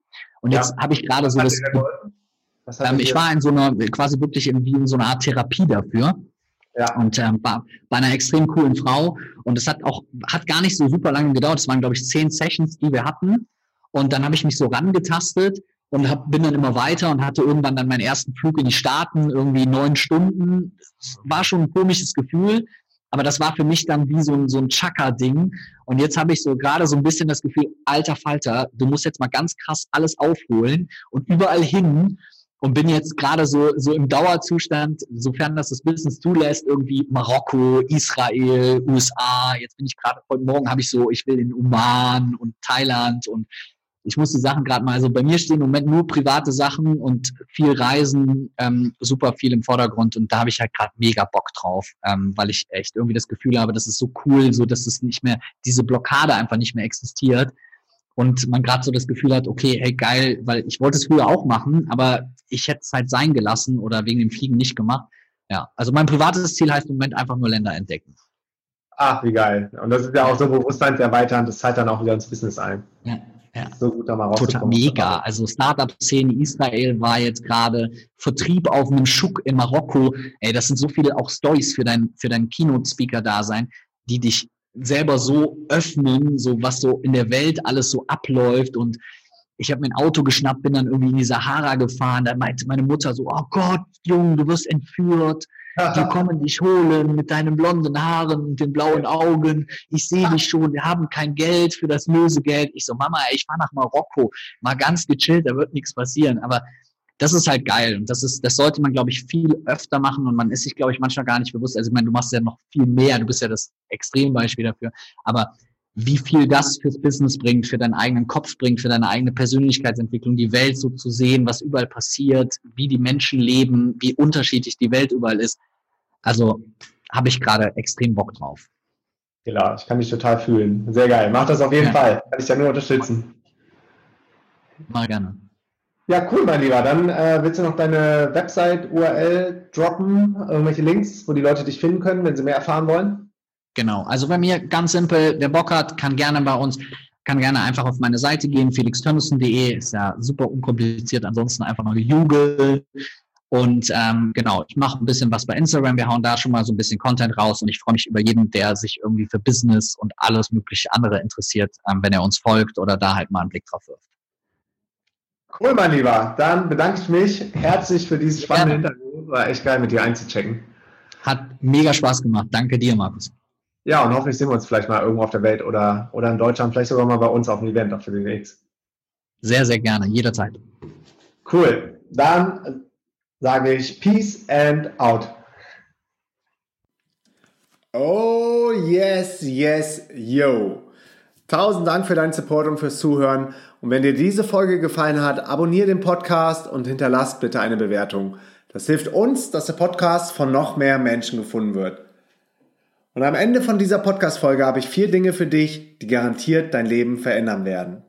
Und jetzt ja. habe ich gerade so das. Ähm, ich war in so einer, quasi wirklich irgendwie in so einer Art Therapie dafür. Ja. Und ähm, war bei einer extrem coolen Frau. Und es hat auch, hat gar nicht so super lange gedauert. Es waren, glaube ich, zehn Sessions, die wir hatten. Und dann habe ich mich so rangetastet und hab, bin dann immer weiter und hatte irgendwann dann meinen ersten Flug in die Staaten, irgendwie neun Stunden. Das war schon ein komisches Gefühl, aber das war für mich dann wie so ein, so ein Chaka-Ding. Und jetzt habe ich so gerade so ein bisschen das Gefühl, alter Falter, du musst jetzt mal ganz krass alles aufholen und überall hin und bin jetzt gerade so, so im Dauerzustand, sofern das das Business zulässt, irgendwie Marokko, Israel, USA. Jetzt bin ich gerade, heute Morgen habe ich so, ich will in Oman und Thailand und ich muss die Sachen gerade mal, also bei mir stehen im Moment nur private Sachen und viel Reisen, ähm, super viel im Vordergrund und da habe ich halt gerade mega Bock drauf, ähm, weil ich echt irgendwie das Gefühl habe, das ist so cool, so dass es nicht mehr, diese Blockade einfach nicht mehr existiert und man gerade so das Gefühl hat, okay, hey geil, weil ich wollte es früher auch machen, aber ich hätte es halt sein gelassen oder wegen dem Fliegen nicht gemacht. Ja, also mein privates Ziel heißt im Moment einfach nur Länder entdecken. Ach, wie geil. Und das ist ja auch so Bewusstsein erweitern, das zahlt dann auch wieder ins Business ein. Ja. Ja. So gut da mal Total mega. Also Startup-Szene Israel war jetzt gerade Vertrieb auf einem Schuck in Marokko. Ey, das sind so viele auch Stories für dein, für dein Keynote-Speaker-Dasein, die dich selber so öffnen, so was so in der Welt alles so abläuft und ich habe mir ein Auto geschnappt, bin dann irgendwie in die Sahara gefahren. Da meinte meine Mutter so, oh Gott, Junge, du wirst entführt. Die kommen dich holen mit deinen blonden Haaren und den blauen Augen. Ich sehe dich schon, wir haben kein Geld für das Lösegeld. Ich so, Mama, ich fahre nach Marokko, mal ganz gechillt, da wird nichts passieren. Aber das ist halt geil und das ist, das sollte man, glaube ich, viel öfter machen und man ist sich, glaube ich, manchmal gar nicht bewusst. Also ich meine, du machst ja noch viel mehr, du bist ja das Extrembeispiel dafür. Aber wie viel das fürs Business bringt, für deinen eigenen Kopf bringt, für deine eigene Persönlichkeitsentwicklung, die Welt so zu sehen, was überall passiert, wie die Menschen leben, wie unterschiedlich die Welt überall ist. Also habe ich gerade extrem Bock drauf. Ja, ich kann mich total fühlen. Sehr geil. Mach das auf jeden ja. Fall. Kann ich ja nur unterstützen. Mal gerne. Ja, cool, mein Lieber. Dann äh, willst du noch deine Website-URL droppen, irgendwelche Links, wo die Leute dich finden können, wenn sie mehr erfahren wollen? Genau. Also bei mir ganz simpel, der Bock hat, kann gerne bei uns, kann gerne einfach auf meine Seite gehen, felixtönnissen.de, ist ja super unkompliziert, ansonsten einfach mal googeln. Und ähm, genau, ich mache ein bisschen was bei Instagram, wir hauen da schon mal so ein bisschen Content raus und ich freue mich über jeden, der sich irgendwie für Business und alles mögliche andere interessiert, ähm, wenn er uns folgt oder da halt mal einen Blick drauf wirft. Cool, mein Lieber. Dann bedanke ich mich herzlich für dieses spannende Gerne. Interview. War echt geil, mit dir einzuchecken. Hat mega Spaß gemacht. Danke dir, Markus. Ja, und hoffentlich sehen wir uns vielleicht mal irgendwo auf der Welt oder, oder in Deutschland, vielleicht sogar mal bei uns auf dem Event auf der DNX. Sehr, sehr gerne, jederzeit. Cool. Dann sage ich Peace and out. Oh, yes, yes, yo. Tausend Dank für deinen Support und fürs Zuhören. Und wenn dir diese Folge gefallen hat, abonniere den Podcast und hinterlass bitte eine Bewertung. Das hilft uns, dass der Podcast von noch mehr Menschen gefunden wird. Und am Ende von dieser Podcast-Folge habe ich vier Dinge für dich, die garantiert dein Leben verändern werden.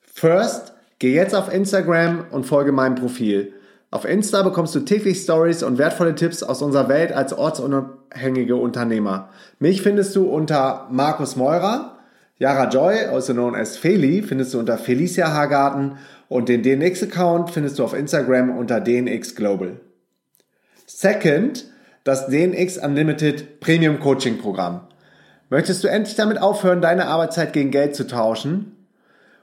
First, geh jetzt auf Instagram und folge meinem Profil. Auf Insta bekommst du täglich Stories und wertvolle Tipps aus unserer Welt als ortsunabhängige Unternehmer. Mich findest du unter Markus Meurer, Yara Joy, also known as Feli, findest du unter Felicia Hagarten und den DNX-Account findest du auf Instagram unter DNX Global. Second, das DNX Unlimited Premium Coaching Programm. Möchtest du endlich damit aufhören, deine Arbeitszeit gegen Geld zu tauschen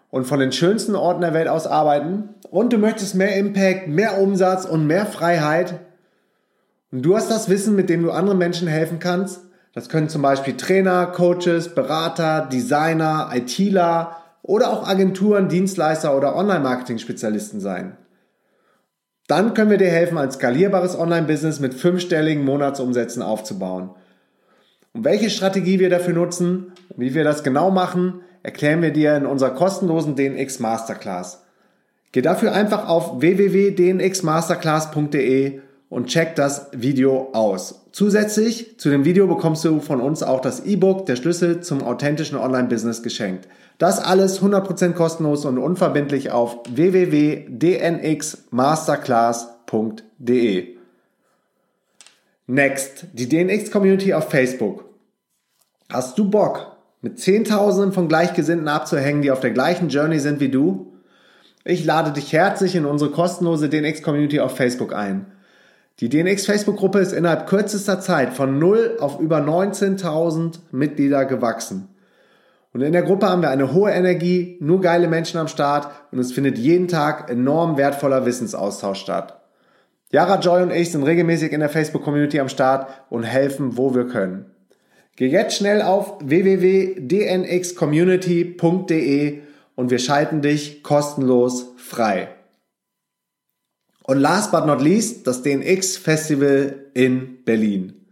und von den schönsten Orten der Welt aus arbeiten und du möchtest mehr Impact, mehr Umsatz und mehr Freiheit und du hast das Wissen, mit dem du anderen Menschen helfen kannst? Das können zum Beispiel Trainer, Coaches, Berater, Designer, ITler oder auch Agenturen, Dienstleister oder Online-Marketing-Spezialisten sein. Dann können wir dir helfen, ein skalierbares Online-Business mit fünfstelligen Monatsumsätzen aufzubauen. Und welche Strategie wir dafür nutzen und wie wir das genau machen, erklären wir dir in unserer kostenlosen DNX Masterclass. Geh dafür einfach auf www.dnxmasterclass.de und check das Video aus. Zusätzlich zu dem Video bekommst du von uns auch das E-Book Der Schlüssel zum authentischen Online-Business geschenkt. Das alles 100% kostenlos und unverbindlich auf www.dnxmasterclass.de. Next, die DNX Community auf Facebook. Hast du Bock, mit Zehntausenden von Gleichgesinnten abzuhängen, die auf der gleichen Journey sind wie du? Ich lade dich herzlich in unsere kostenlose DNX Community auf Facebook ein. Die DNX Facebook-Gruppe ist innerhalb kürzester Zeit von 0 auf über 19.000 Mitglieder gewachsen. Und in der Gruppe haben wir eine hohe Energie, nur geile Menschen am Start und es findet jeden Tag enorm wertvoller Wissensaustausch statt. Yara Joy und ich sind regelmäßig in der Facebook-Community am Start und helfen, wo wir können. Geh jetzt schnell auf www.dnxcommunity.de und wir schalten dich kostenlos frei. Und last but not least, das DNX Festival in Berlin.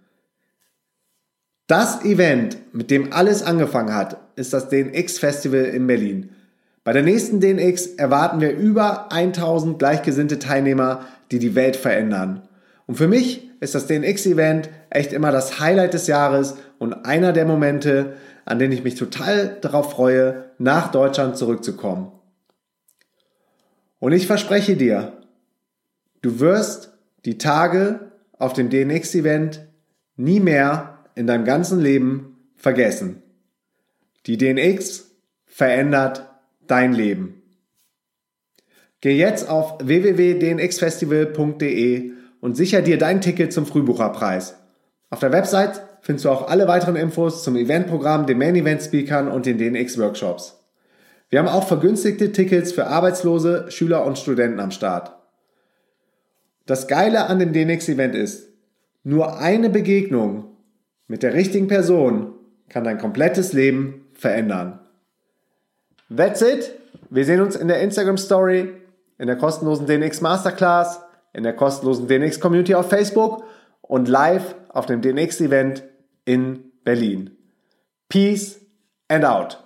Das Event, mit dem alles angefangen hat, ist das DNX Festival in Berlin. Bei der nächsten DNX erwarten wir über 1000 gleichgesinnte Teilnehmer, die die Welt verändern. Und für mich ist das DNX-Event echt immer das Highlight des Jahres und einer der Momente, an denen ich mich total darauf freue, nach Deutschland zurückzukommen. Und ich verspreche dir, du wirst die Tage auf dem DNX-Event nie mehr in deinem ganzen Leben vergessen. Die DNX verändert dein Leben. Geh jetzt auf www.dnxfestival.de und sicher dir dein Ticket zum Frühbucherpreis. Auf der Website findest du auch alle weiteren Infos zum Eventprogramm, den Main Event Speakern und den DNX Workshops. Wir haben auch vergünstigte Tickets für Arbeitslose, Schüler und Studenten am Start. Das Geile an dem DNX Event ist, nur eine Begegnung mit der richtigen Person kann dein komplettes Leben verändern. That's it. Wir sehen uns in der Instagram Story, in der kostenlosen DNX Masterclass in der kostenlosen DNX Community auf Facebook und live auf dem DNX Event in Berlin. Peace and out.